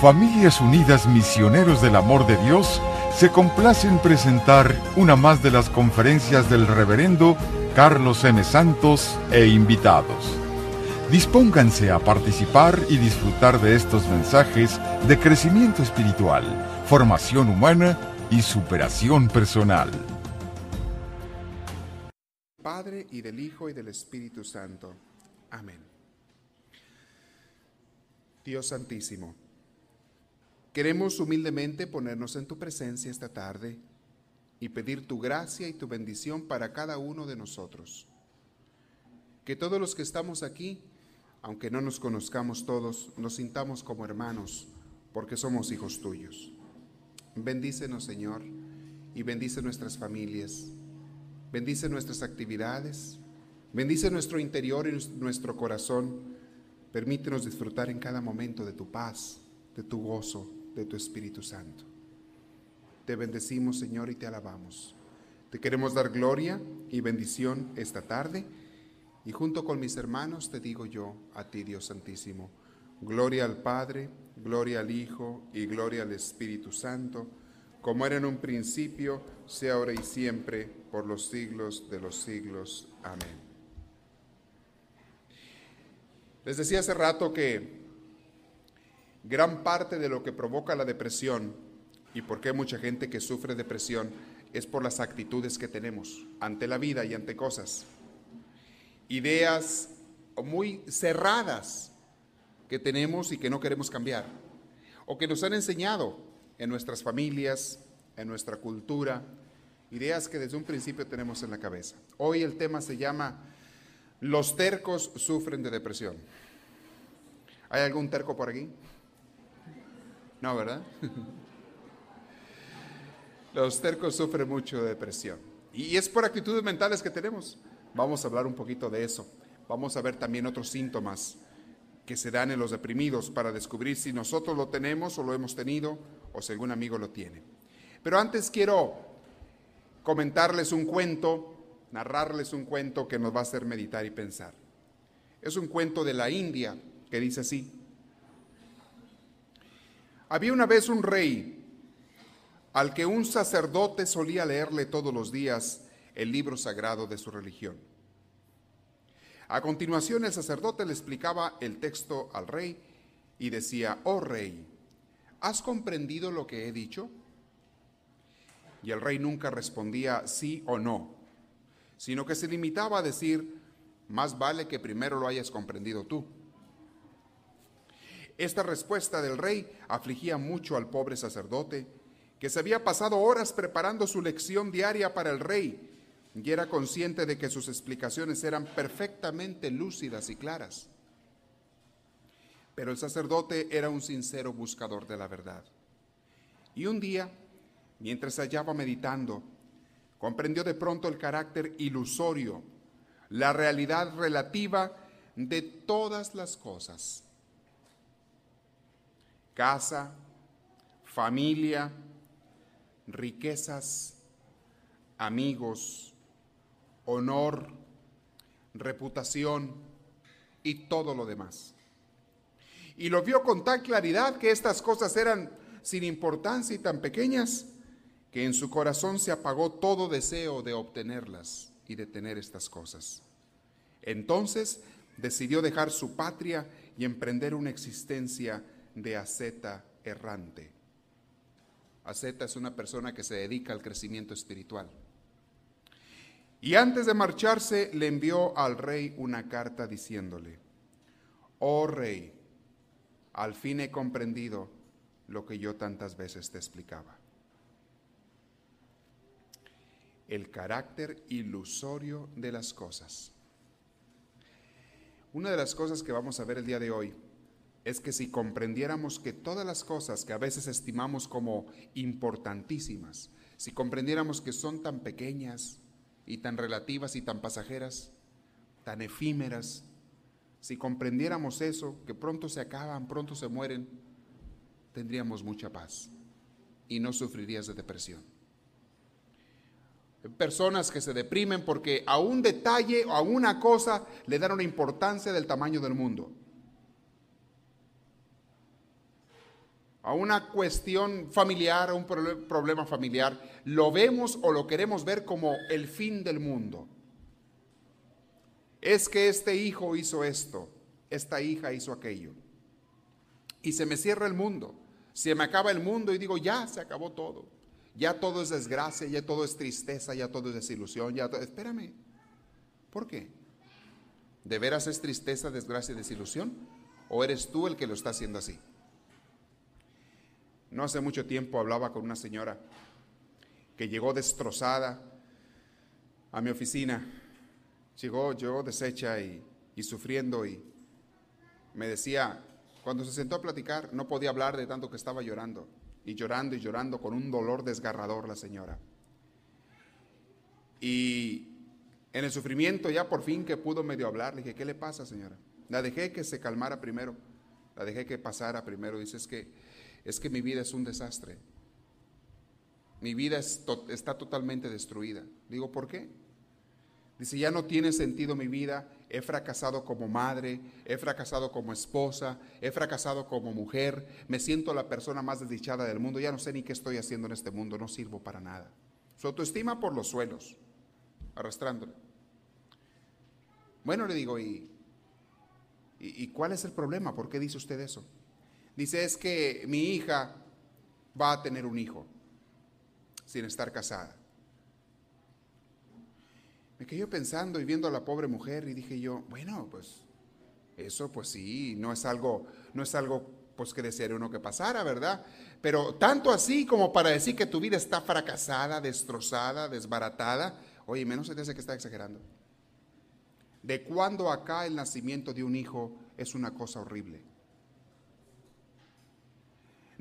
Familias Unidas Misioneros del Amor de Dios se complace en presentar una más de las conferencias del reverendo Carlos M. Santos e invitados. Dispónganse a participar y disfrutar de estos mensajes de crecimiento espiritual, formación humana y superación personal. Padre y del Hijo y del Espíritu Santo. Amén. Dios Santísimo, queremos humildemente ponernos en tu presencia esta tarde y pedir tu gracia y tu bendición para cada uno de nosotros. Que todos los que estamos aquí, aunque no nos conozcamos todos, nos sintamos como hermanos, porque somos hijos tuyos. Bendícenos, Señor, y bendice nuestras familias. Bendice nuestras actividades. Bendice nuestro interior y nuestro corazón. Permítenos disfrutar en cada momento de tu paz, de tu gozo, de tu Espíritu Santo. Te bendecimos, Señor, y te alabamos. Te queremos dar gloria y bendición esta tarde. Y junto con mis hermanos te digo yo a ti, Dios Santísimo, gloria al Padre, gloria al Hijo y gloria al Espíritu Santo, como era en un principio, sea ahora y siempre, por los siglos de los siglos. Amén. Les decía hace rato que gran parte de lo que provoca la depresión y por qué mucha gente que sufre depresión es por las actitudes que tenemos ante la vida y ante cosas. Ideas muy cerradas que tenemos y que no queremos cambiar, o que nos han enseñado en nuestras familias, en nuestra cultura, ideas que desde un principio tenemos en la cabeza. Hoy el tema se llama Los tercos sufren de depresión. ¿Hay algún terco por aquí? No, ¿verdad? Los tercos sufren mucho de depresión. Y es por actitudes mentales que tenemos. Vamos a hablar un poquito de eso. Vamos a ver también otros síntomas que se dan en los deprimidos para descubrir si nosotros lo tenemos o lo hemos tenido o si algún amigo lo tiene. Pero antes quiero comentarles un cuento, narrarles un cuento que nos va a hacer meditar y pensar. Es un cuento de la India que dice así. Había una vez un rey al que un sacerdote solía leerle todos los días el libro sagrado de su religión. A continuación el sacerdote le explicaba el texto al rey y decía, oh rey, ¿has comprendido lo que he dicho? Y el rey nunca respondía sí o no, sino que se limitaba a decir, más vale que primero lo hayas comprendido tú. Esta respuesta del rey afligía mucho al pobre sacerdote, que se había pasado horas preparando su lección diaria para el rey y era consciente de que sus explicaciones eran perfectamente lúcidas y claras. Pero el sacerdote era un sincero buscador de la verdad. Y un día, mientras hallaba meditando, comprendió de pronto el carácter ilusorio, la realidad relativa de todas las cosas. Casa, familia, riquezas, amigos, honor, reputación y todo lo demás. Y lo vio con tal claridad que estas cosas eran sin importancia y tan pequeñas que en su corazón se apagó todo deseo de obtenerlas y de tener estas cosas. Entonces decidió dejar su patria y emprender una existencia de asceta errante. Aceta es una persona que se dedica al crecimiento espiritual. Y antes de marcharse le envió al rey una carta diciéndole, oh rey, al fin he comprendido lo que yo tantas veces te explicaba. El carácter ilusorio de las cosas. Una de las cosas que vamos a ver el día de hoy es que si comprendiéramos que todas las cosas que a veces estimamos como importantísimas, si comprendiéramos que son tan pequeñas y tan relativas y tan pasajeras, tan efímeras, si comprendiéramos eso, que pronto se acaban, pronto se mueren, tendríamos mucha paz y no sufrirías de depresión. Personas que se deprimen porque a un detalle o a una cosa le dan una importancia del tamaño del mundo. A una cuestión familiar, a un problema familiar, lo vemos o lo queremos ver como el fin del mundo. Es que este hijo hizo esto, esta hija hizo aquello. Y se me cierra el mundo. Se me acaba el mundo y digo, ya se acabó todo. Ya todo es desgracia, ya todo es tristeza, ya todo es desilusión, ya todo... Espérame. ¿Por qué? ¿De veras es tristeza, desgracia y desilusión? ¿O eres tú el que lo está haciendo así? No hace mucho tiempo hablaba con una señora que llegó destrozada a mi oficina. Llegó, yo deshecha y, y sufriendo y me decía, cuando se sentó a platicar, no podía hablar de tanto que estaba llorando y llorando y llorando con un dolor desgarrador la señora. Y en el sufrimiento ya por fin que pudo medio hablar, le dije, ¿qué le pasa señora? La dejé que se calmara primero, la dejé que pasara primero. Dice, es que, es que mi vida es un desastre. Mi vida está totalmente destruida. Digo, ¿por qué? Dice, ya no tiene sentido mi vida, he fracasado como madre, he fracasado como esposa, he fracasado como mujer, me siento la persona más desdichada del mundo, ya no sé ni qué estoy haciendo en este mundo, no sirvo para nada. Su autoestima por los suelos, arrastrándole. Bueno, le digo, ¿y, y, cuál es el problema? ¿Por qué dice usted eso? Dice, es que mi hija va a tener un hijo sin estar casada. Me quedé pensando y viendo a la pobre mujer y dije yo, bueno, pues eso pues sí, no es algo, no es algo pues que desearía uno que pasara, ¿verdad? Pero tanto así como para decir que tu vida está fracasada, destrozada, desbaratada, oye, menos se te hace que está exagerando. De cuando acá el nacimiento de un hijo es una cosa horrible.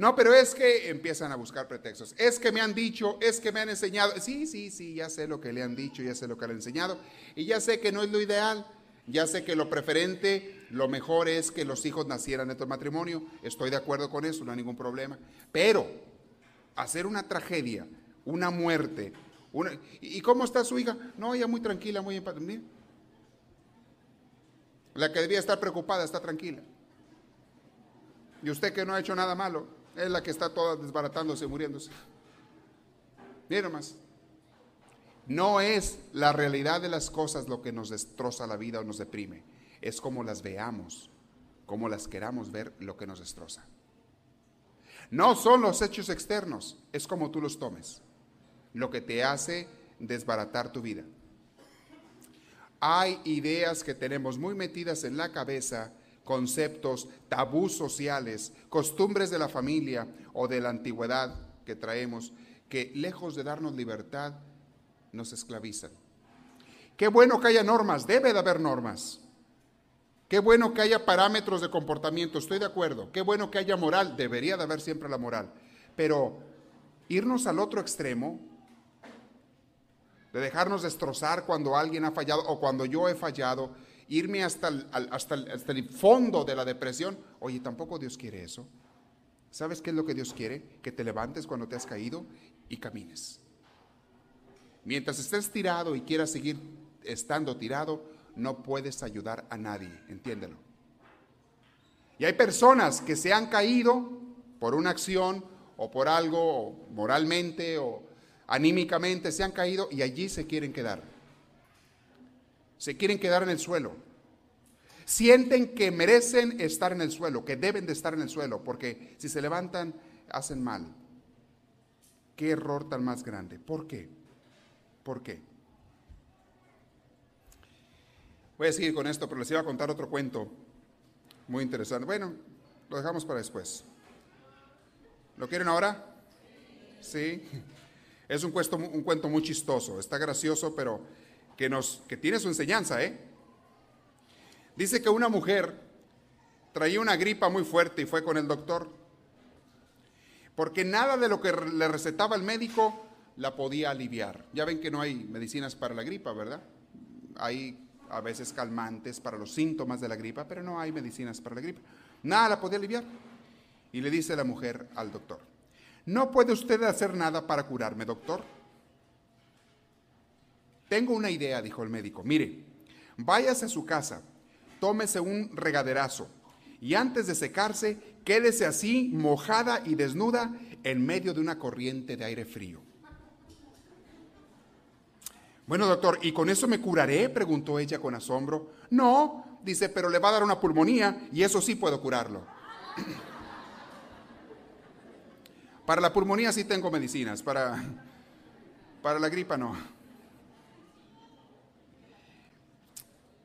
No, pero es que empiezan a buscar pretextos. Es que me han dicho, es que me han enseñado. Sí, sí, sí, ya sé lo que le han dicho, ya sé lo que le han enseñado. Y ya sé que no es lo ideal. Ya sé que lo preferente, lo mejor es que los hijos nacieran en tu matrimonio. Estoy de acuerdo con eso, no hay ningún problema. Pero hacer una tragedia, una muerte. Una, ¿Y cómo está su hija? No, ella muy tranquila, muy paz. La que debía estar preocupada está tranquila. Y usted que no ha hecho nada malo, es la que está toda desbaratándose, muriéndose. Miren más. No es la realidad de las cosas lo que nos destroza la vida o nos deprime. Es como las veamos, como las queramos ver lo que nos destroza. No son los hechos externos, es como tú los tomes, lo que te hace desbaratar tu vida. Hay ideas que tenemos muy metidas en la cabeza conceptos, tabús sociales, costumbres de la familia o de la antigüedad que traemos, que lejos de darnos libertad, nos esclavizan. Qué bueno que haya normas, debe de haber normas. Qué bueno que haya parámetros de comportamiento, estoy de acuerdo. Qué bueno que haya moral, debería de haber siempre la moral. Pero irnos al otro extremo, de dejarnos destrozar cuando alguien ha fallado o cuando yo he fallado, irme hasta el, hasta, hasta el fondo de la depresión. Oye, tampoco Dios quiere eso. ¿Sabes qué es lo que Dios quiere? Que te levantes cuando te has caído y camines. Mientras estés tirado y quieras seguir estando tirado, no puedes ayudar a nadie, entiéndelo. Y hay personas que se han caído por una acción o por algo, moralmente o anímicamente, se han caído y allí se quieren quedar se quieren quedar en el suelo. Sienten que merecen estar en el suelo, que deben de estar en el suelo, porque si se levantan, hacen mal. Qué error tan más grande. ¿Por qué? ¿Por qué? Voy a seguir con esto, pero les iba a contar otro cuento muy interesante. Bueno, lo dejamos para después. ¿Lo quieren ahora? Sí. Es un, cuento, un cuento muy chistoso, está gracioso, pero que, nos, que tiene su enseñanza, ¿eh? Dice que una mujer traía una gripa muy fuerte y fue con el doctor, porque nada de lo que le recetaba el médico la podía aliviar. Ya ven que no hay medicinas para la gripa, ¿verdad? Hay a veces calmantes para los síntomas de la gripa, pero no hay medicinas para la gripa. Nada la podía aliviar. Y le dice la mujer al doctor, ¿no puede usted hacer nada para curarme, doctor? Tengo una idea, dijo el médico. Mire, váyase a su casa, tómese un regaderazo y antes de secarse, quédese así, mojada y desnuda, en medio de una corriente de aire frío. Bueno, doctor, ¿y con eso me curaré? preguntó ella con asombro. No, dice, pero le va a dar una pulmonía y eso sí puedo curarlo. Para la pulmonía sí tengo medicinas, para, para la gripa no.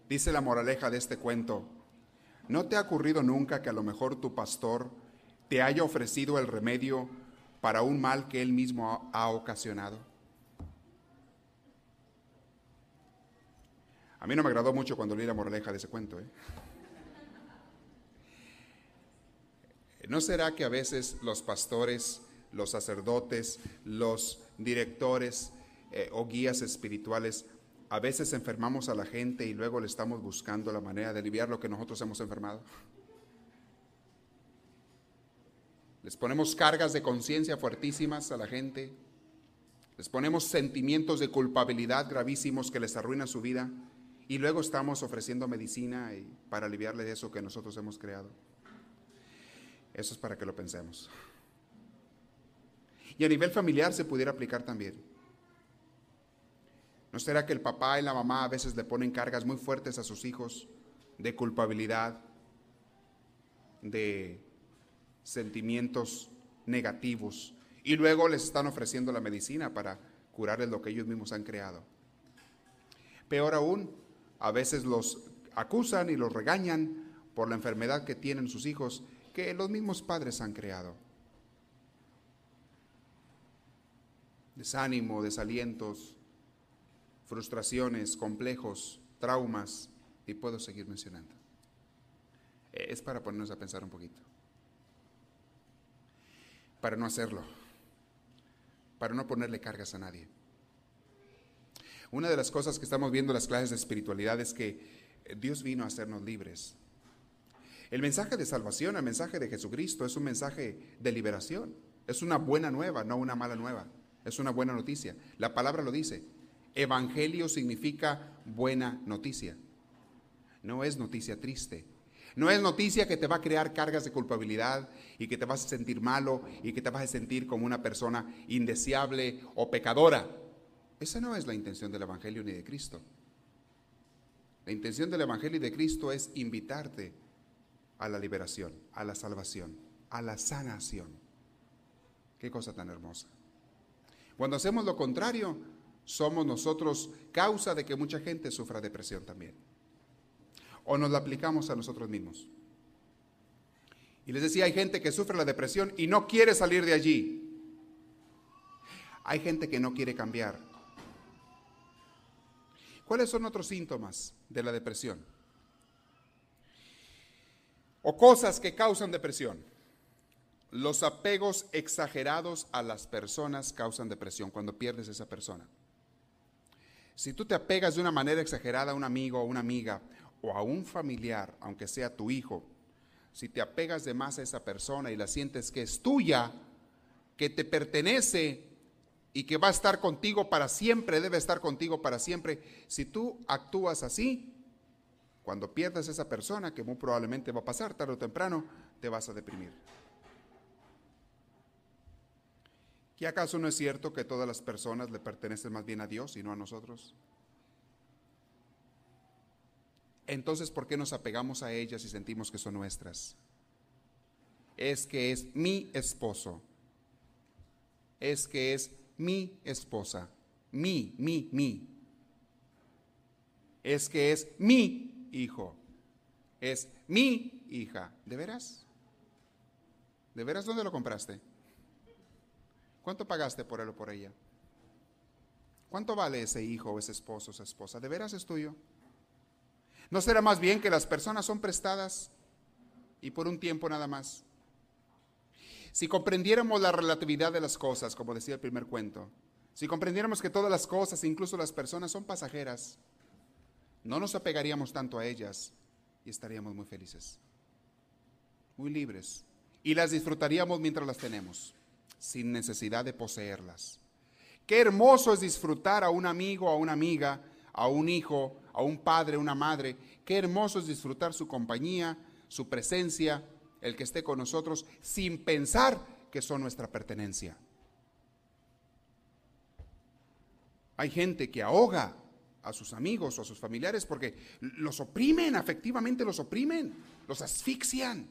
Dice la moraleja de este cuento, ¿no te ha ocurrido nunca que a lo mejor tu pastor te haya ofrecido el remedio para un mal que él mismo ha ocasionado? A mí no me agradó mucho cuando leí la moraleja de ese cuento. ¿eh? ¿No será que a veces los pastores, los sacerdotes, los directores eh, o guías espirituales, a veces enfermamos a la gente y luego le estamos buscando la manera de aliviar lo que nosotros hemos enfermado? Les ponemos cargas de conciencia fuertísimas a la gente, les ponemos sentimientos de culpabilidad gravísimos que les arruinan su vida y luego estamos ofreciendo medicina para aliviarle de eso que nosotros hemos creado. Eso es para que lo pensemos. Y a nivel familiar se pudiera aplicar también. ¿No será que el papá y la mamá a veces le ponen cargas muy fuertes a sus hijos de culpabilidad, de sentimientos negativos, y luego les están ofreciendo la medicina para curarles lo que ellos mismos han creado? Peor aún, a veces los acusan y los regañan por la enfermedad que tienen sus hijos que los mismos padres han creado. Desánimo, desalientos, frustraciones, complejos, traumas, y puedo seguir mencionando. Es para ponernos a pensar un poquito. Para no hacerlo. Para no ponerle cargas a nadie. Una de las cosas que estamos viendo en las clases de espiritualidad es que Dios vino a hacernos libres. El mensaje de salvación, el mensaje de Jesucristo es un mensaje de liberación. Es una buena nueva, no una mala nueva. Es una buena noticia. La palabra lo dice. Evangelio significa buena noticia. No es noticia triste. No es noticia que te va a crear cargas de culpabilidad y que te vas a sentir malo y que te vas a sentir como una persona indeseable o pecadora. Esa no es la intención del Evangelio ni de Cristo. La intención del Evangelio y de Cristo es invitarte a la liberación, a la salvación, a la sanación. Qué cosa tan hermosa. Cuando hacemos lo contrario, somos nosotros causa de que mucha gente sufra depresión también. O nos la aplicamos a nosotros mismos. Y les decía, hay gente que sufre la depresión y no quiere salir de allí. Hay gente que no quiere cambiar. ¿Cuáles son otros síntomas de la depresión? O cosas que causan depresión. Los apegos exagerados a las personas causan depresión cuando pierdes a esa persona. Si tú te apegas de una manera exagerada a un amigo o una amiga o a un familiar, aunque sea tu hijo, si te apegas de más a esa persona y la sientes que es tuya, que te pertenece, y que va a estar contigo para siempre, debe estar contigo para siempre. Si tú actúas así, cuando pierdas esa persona, que muy probablemente va a pasar tarde o temprano, te vas a deprimir. ¿Y acaso no es cierto que todas las personas le pertenecen más bien a Dios y no a nosotros? Entonces, ¿por qué nos apegamos a ellas y sentimos que son nuestras? Es que es mi esposo. Es que es mi esposa. Mi, mi, mi. Es que es mi hijo. Es mi hija. ¿De veras? ¿De veras dónde lo compraste? ¿Cuánto pagaste por él o por ella? ¿Cuánto vale ese hijo o ese esposo o esa esposa? ¿De veras es tuyo? ¿No será más bien que las personas son prestadas y por un tiempo nada más? Si comprendiéramos la relatividad de las cosas, como decía el primer cuento, si comprendiéramos que todas las cosas, incluso las personas, son pasajeras, no nos apegaríamos tanto a ellas y estaríamos muy felices, muy libres, y las disfrutaríamos mientras las tenemos, sin necesidad de poseerlas. Qué hermoso es disfrutar a un amigo, a una amiga, a un hijo, a un padre, a una madre. Qué hermoso es disfrutar su compañía, su presencia, el que esté con nosotros sin pensar que son nuestra pertenencia. Hay gente que ahoga a sus amigos o a sus familiares porque los oprimen, afectivamente los oprimen, los asfixian.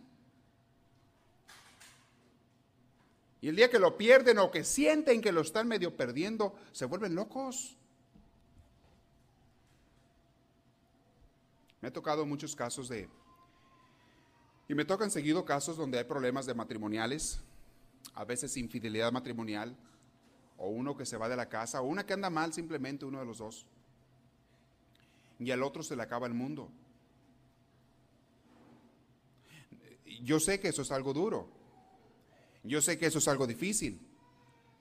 Y el día que lo pierden o que sienten que lo están medio perdiendo, se vuelven locos. Me ha tocado muchos casos de... Y me tocan seguido casos donde hay problemas de matrimoniales, a veces infidelidad matrimonial, o uno que se va de la casa, o una que anda mal simplemente, uno de los dos. Y al otro se le acaba el mundo. Yo sé que eso es algo duro. Yo sé que eso es algo difícil.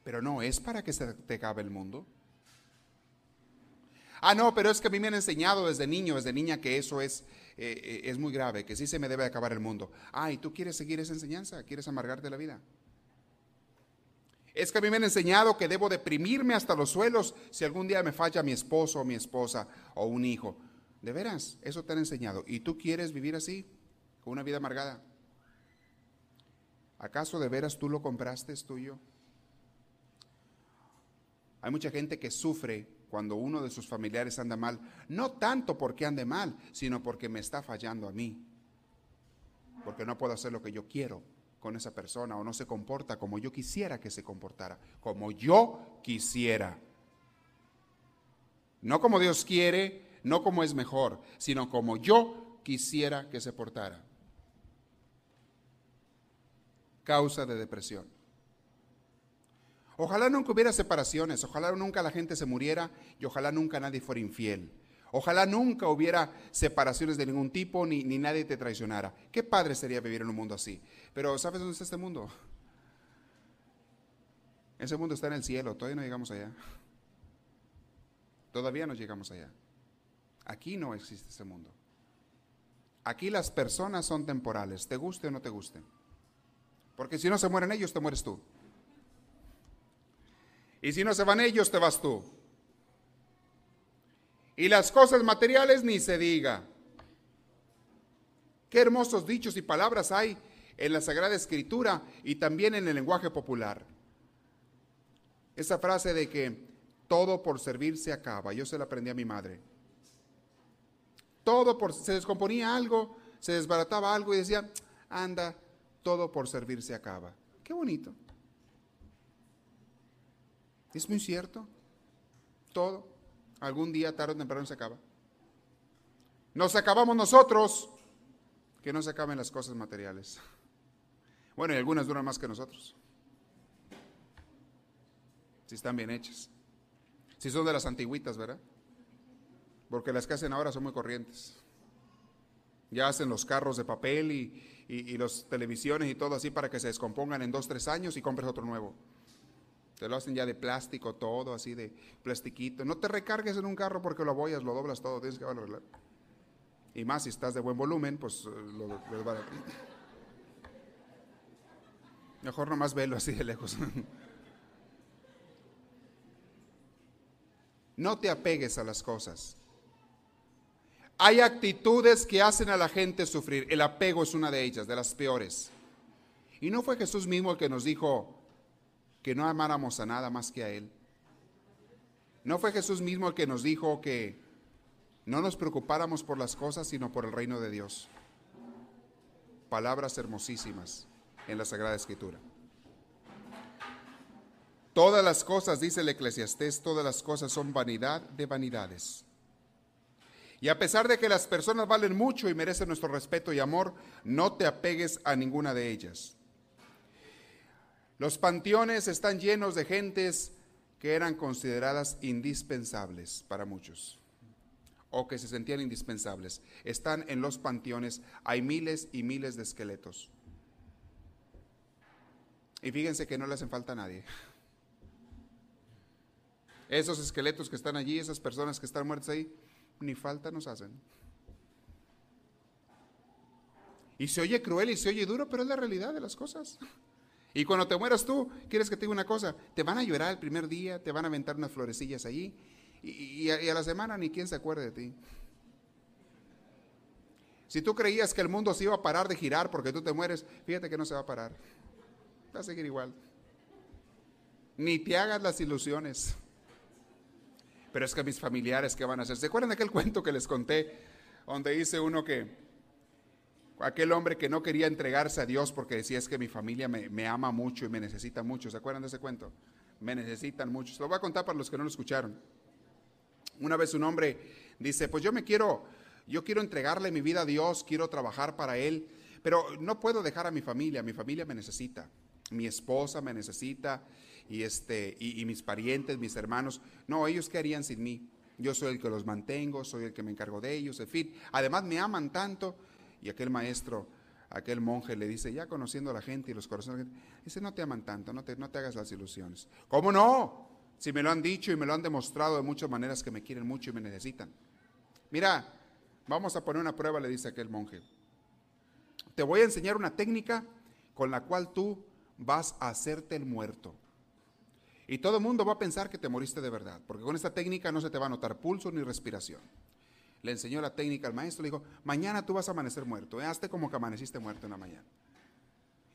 Pero no es para que se te acabe el mundo. Ah, no, pero es que a mí me han enseñado desde niño, desde niña, que eso es, eh, eh, es muy grave, que sí se me debe acabar el mundo. Ah, ¿y tú quieres seguir esa enseñanza? ¿Quieres amargarte la vida? Es que a mí me han enseñado que debo deprimirme hasta los suelos si algún día me falla mi esposo o mi esposa o un hijo. De veras, eso te han enseñado. ¿Y tú quieres vivir así, con una vida amargada? ¿Acaso de veras tú lo compraste, es tuyo? Hay mucha gente que sufre cuando uno de sus familiares anda mal, no tanto porque ande mal, sino porque me está fallando a mí, porque no puedo hacer lo que yo quiero con esa persona o no se comporta como yo quisiera que se comportara, como yo quisiera. No como Dios quiere, no como es mejor, sino como yo quisiera que se portara. Causa de depresión. Ojalá nunca hubiera separaciones, ojalá nunca la gente se muriera y ojalá nunca nadie fuera infiel. Ojalá nunca hubiera separaciones de ningún tipo ni, ni nadie te traicionara. Qué padre sería vivir en un mundo así. Pero ¿sabes dónde está este mundo? Ese mundo está en el cielo, todavía no llegamos allá. Todavía no llegamos allá. Aquí no existe ese mundo. Aquí las personas son temporales, te guste o no te guste. Porque si no se mueren ellos, te mueres tú. Y si no se van ellos, te vas tú. Y las cosas materiales ni se diga. Qué hermosos dichos y palabras hay en la Sagrada Escritura y también en el lenguaje popular. Esa frase de que todo por servir se acaba, yo se la aprendí a mi madre. Todo por, se descomponía algo, se desbarataba algo y decía, anda, todo por servir se acaba. Qué bonito. Es muy cierto. Todo. Algún día, tarde o temprano, se acaba. Nos acabamos nosotros, que no se acaben las cosas materiales. Bueno, y algunas duran más que nosotros. Si están bien hechas. Si son de las antiguitas, ¿verdad? Porque las que hacen ahora son muy corrientes. Ya hacen los carros de papel y, y, los televisiones y todo así para que se descompongan en dos, tres años y compres otro nuevo. Te lo hacen ya de plástico todo, así de plastiquito. No te recargues en un carro porque lo apoyas, lo doblas todo. Y más si estás de buen volumen, pues eh, lo, lo, Mejor nomás velo así de lejos. No te apegues a las cosas. Hay actitudes que hacen a la gente sufrir. El apego es una de ellas, de las peores. Y no fue Jesús mismo el que nos dijo, que no amáramos a nada más que a Él. No fue Jesús mismo el que nos dijo que no nos preocupáramos por las cosas, sino por el reino de Dios. Palabras hermosísimas en la Sagrada Escritura. Todas las cosas, dice el eclesiastés, todas las cosas son vanidad de vanidades. Y a pesar de que las personas valen mucho y merecen nuestro respeto y amor, no te apegues a ninguna de ellas. Los panteones están llenos de gentes que eran consideradas indispensables para muchos o que se sentían indispensables. Están en los panteones, hay miles y miles de esqueletos. Y fíjense que no le hacen falta a nadie. Esos esqueletos que están allí, esas personas que están muertas ahí, ni falta nos hacen. Y se oye cruel y se oye duro, pero es la realidad de las cosas. Y cuando te mueras tú, ¿quieres que te diga una cosa? Te van a llorar el primer día, te van a aventar unas florecillas allí y, a, la semana ni quien se acuerde de ti. Si tú creías que el mundo se iba a parar de girar porque tú te mueres, fíjate que no se va a parar. Va a seguir igual. Ni te hagas las ilusiones. Pero es que mis familiares, ¿qué van a hacer? ¿Se acuerdan de aquel cuento que les conté? Donde dice uno que aquel hombre que no quería entregarse a Dios porque decía es que mi familia me, me ama mucho y me necesita mucho. ¿Se acuerdan de ese cuento? Me necesitan mucho. Se lo voy a contar para los que no lo escucharon. Una vez un hombre dice, pues yo me quiero, yo quiero entregarle mi vida a Dios, quiero trabajar para Él, pero no puedo dejar a mi familia, mi familia me necesita, mi esposa me necesita y, este, y, mis parientes, mis hermanos, no, ellos qué harían sin mí. Yo soy el que los mantengo, soy el que me encargo de ellos, en fin. Además me aman tanto. Y aquel maestro, aquel monje le dice, ya conociendo a la gente y los corazones, dice, no te aman tanto, no te, no te hagas las ilusiones. ¿Cómo no? Si me lo han dicho y me lo han demostrado de muchas maneras que me quieren mucho y me necesitan. Mira, vamos a poner una prueba, le dice aquel monje. Te voy a enseñar una técnica con la cual tú vas a hacerte el muerto. Y todo el mundo va a pensar que te moriste de verdad, porque con esta técnica no se te va a notar pulso ni respiración. Le enseñó la técnica al maestro, le dijo, mañana tú vas a amanecer muerto, ¿eh? hazte como que amaneciste muerto en la mañana.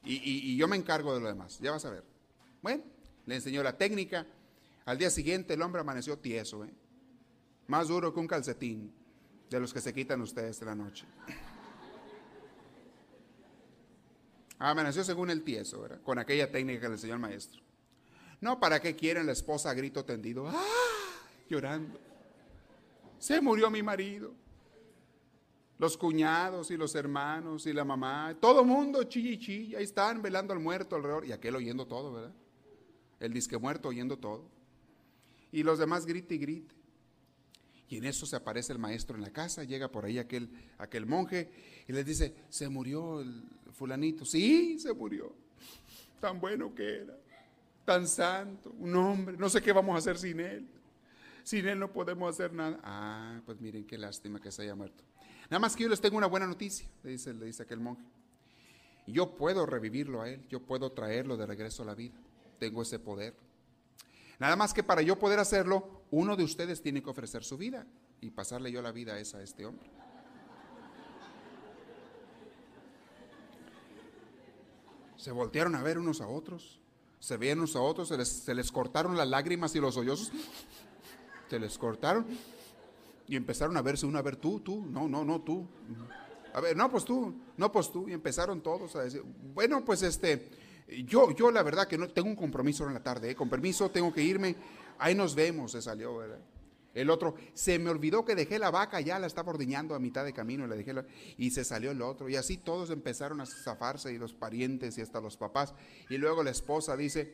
Y, y yo me encargo de lo demás, ya vas a ver. Bueno, le enseñó la técnica, al día siguiente el hombre amaneció tieso, ¿eh? más duro que un calcetín de los que se quitan ustedes de la noche. Amaneció según el tieso, con aquella técnica que le enseñó el maestro. No, ¿para qué quieren la esposa a grito tendido? ¡Ah! Llorando. Se murió mi marido. Los cuñados y los hermanos y la mamá, todo mundo chilla y ahí están velando al muerto alrededor. Y aquel oyendo todo, ¿verdad? El disque muerto oyendo todo. Y los demás grite y grite. Y en eso se aparece el maestro en la casa, llega por ahí aquel, aquel monje y le dice, se murió el fulanito. Sí, se murió. Tan bueno que era tan santo, un hombre, no sé qué vamos a hacer sin él. Sin él no podemos hacer nada. Ah, pues miren qué lástima que se haya muerto. Nada más que yo les tengo una buena noticia, le dice, le dice aquel monje. Yo puedo revivirlo a él, yo puedo traerlo de regreso a la vida. Tengo ese poder. Nada más que para yo poder hacerlo, uno de ustedes tiene que ofrecer su vida y pasarle yo la vida esa a este hombre. Se voltearon a ver unos a otros se veían unos a otros, se les, cortaron las lágrimas y los sollozos, se les cortaron y empezaron a verse uno a ver tú, tú, no, no, no, tú. A ver, no, pues tú, no, pues tú. Y empezaron todos a decir, bueno, pues este, yo, yo la verdad que no tengo un compromiso en la tarde, ¿eh? con permiso, tengo que irme. Ahí nos vemos, se salió, ¿verdad? El otro, se me olvidó que dejé la vaca, ya la estaba ordeñando a mitad de camino, la dejé y se salió el otro. Y así todos empezaron a zafarse, y los parientes y hasta los papás. Y luego la esposa dice,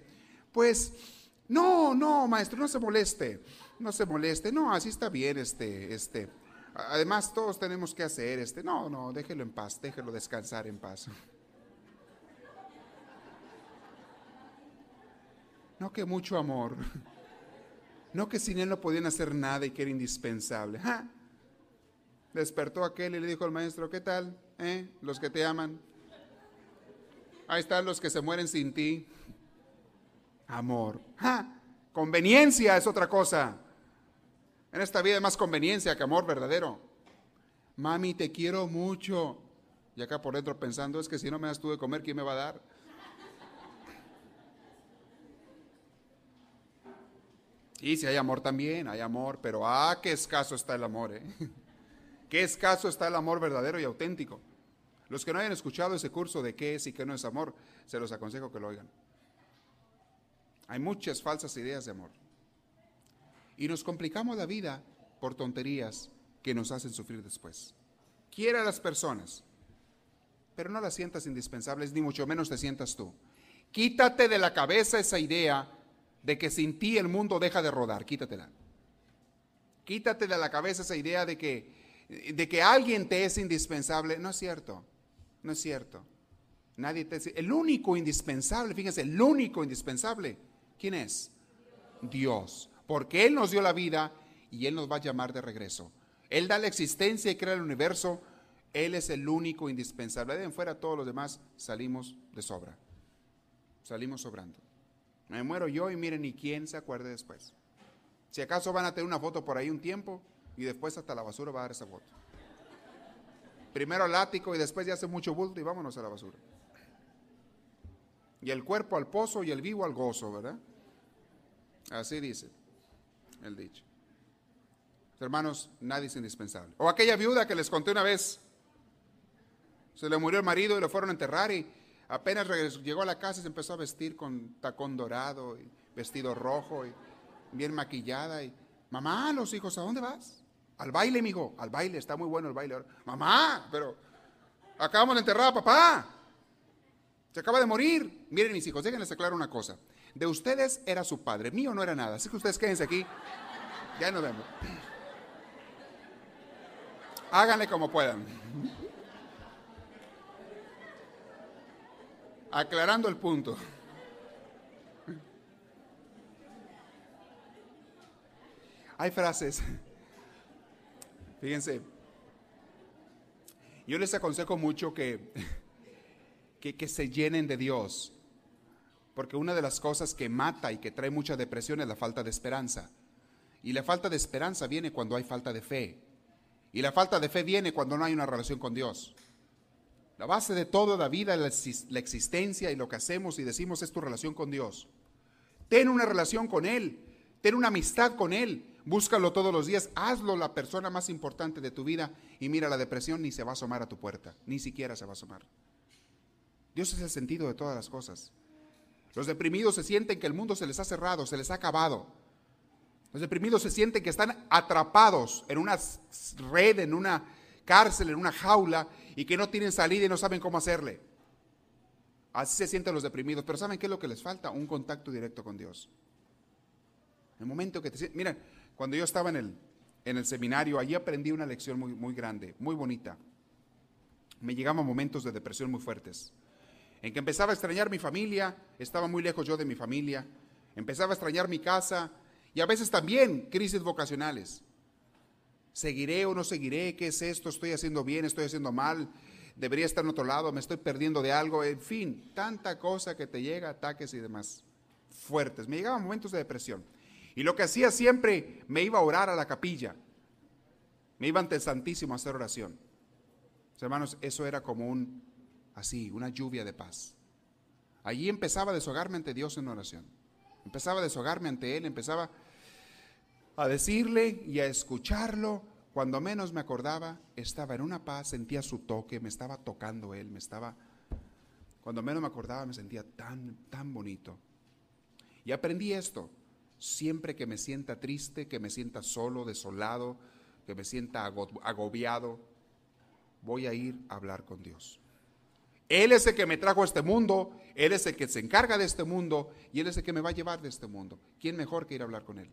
pues, no, no, maestro, no se moleste, no se moleste, no, así está bien, este, este. Además, todos tenemos que hacer, este, no, no, déjelo en paz, déjelo descansar en paz. No que mucho amor. No que sin él no podían hacer nada y que era indispensable. Despertó aquel y le dijo al maestro, ¿qué tal? Eh? Los que te aman. Ahí están los que se mueren sin ti. Amor. Conveniencia es otra cosa. En esta vida hay más conveniencia que amor verdadero. Mami, te quiero mucho. Y acá por dentro pensando, es que si no me das tú de comer, ¿quién me va a dar? Y si hay amor también, hay amor, pero ah, qué escaso está el amor, ¿eh? Qué escaso está el amor verdadero y auténtico. Los que no hayan escuchado ese curso de qué es y qué no es amor, se los aconsejo que lo oigan. Hay muchas falsas ideas de amor. Y nos complicamos la vida por tonterías que nos hacen sufrir después. Quiera a las personas, pero no las sientas indispensables, ni mucho menos te sientas tú. Quítate de la cabeza esa idea de que sin ti el mundo deja de rodar, quítatela. Quítate de la cabeza esa idea de que, de que alguien te es indispensable. No es cierto, no es cierto. Nadie te es, el único indispensable, fíjense, el único indispensable, ¿quién es? Dios. Porque Él nos dio la vida y Él nos va a llamar de regreso. Él da la existencia y crea el universo. Él es el único indispensable. De fuera todos los demás salimos de sobra. Salimos sobrando. Me muero yo y miren ni quién se acuerde después. Si acaso van a tener una foto por ahí un tiempo y después hasta la basura va a dar esa foto. Primero al ático y después ya hace mucho bulto y vámonos a la basura. Y el cuerpo al pozo y el vivo al gozo, ¿verdad? Así dice el dicho. Hermanos, nadie es indispensable. O aquella viuda que les conté una vez, se le murió el marido y lo fueron a enterrar y apenas llegó a la casa y se empezó a vestir con tacón dorado y vestido rojo y bien maquillada y mamá, los hijos, ¿a dónde vas? Al baile, amigo, al baile, está muy bueno el baile. Mamá, pero acabamos de enterrar a papá. Se acaba de morir. Miren mis hijos, déjenles aclarar una cosa. De ustedes era su padre, mío no era nada. Así que ustedes quédense aquí. Ya nos vemos. Háganle como puedan. Aclarando el punto. Hay frases. Fíjense. Yo les aconsejo mucho que, que, que, se llenen de Dios. Porque una de las cosas que mata y que trae mucha depresión es la falta de esperanza. Y la falta de esperanza viene cuando hay falta de fe. Y la falta de fe viene cuando no hay una relación con Dios. La base de toda la vida, la existencia y lo que hacemos y decimos es tu relación con Dios. Ten una relación con Él, ten una amistad con Él, búscalo todos los días, hazlo la persona más importante de tu vida y mira, la depresión ni se va a asomar a tu puerta, ni siquiera se va a asomar. Dios es el sentido de todas las cosas. Los deprimidos se sienten que el mundo se les ha cerrado, se les ha acabado. Los deprimidos se sienten que están atrapados en una red, en una cárcel, en una jaula y que no tienen salida y no saben cómo hacerle. Así se sienten los deprimidos. Pero ¿saben qué es lo que les falta? Un contacto directo con Dios. El momento que te Miren, cuando yo estaba en el, en el seminario, allí aprendí una lección muy, muy grande, muy bonita. Me llegaban momentos de depresión muy fuertes. En que empezaba a extrañar mi familia, estaba muy lejos yo de mi familia. Empezaba a extrañar mi casa, y a veces también crisis vocacionales. ¿Seguiré o no seguiré? ¿Qué es esto? ¿Estoy haciendo bien? ¿Estoy haciendo mal? ¿Debería estar en otro lado? ¿Me estoy perdiendo de algo? En fin, tanta cosa que te llega, ataques y demás fuertes. Me llegaban momentos de depresión. Y lo que hacía siempre, me iba a orar a la capilla. Me iba ante el Santísimo a hacer oración. hermanos, eso era como un, así, una lluvia de paz. Allí empezaba a deshogarme ante Dios en oración. Empezaba a deshogarme ante Él, empezaba a decirle y a escucharlo. Cuando menos me acordaba, estaba en una paz, sentía su toque, me estaba tocando él, me estaba... Cuando menos me acordaba, me sentía tan, tan bonito. Y aprendí esto. Siempre que me sienta triste, que me sienta solo, desolado, que me sienta agobiado, voy a ir a hablar con Dios. Él es el que me trajo a este mundo, Él es el que se encarga de este mundo y Él es el que me va a llevar de este mundo. ¿Quién mejor que ir a hablar con Él?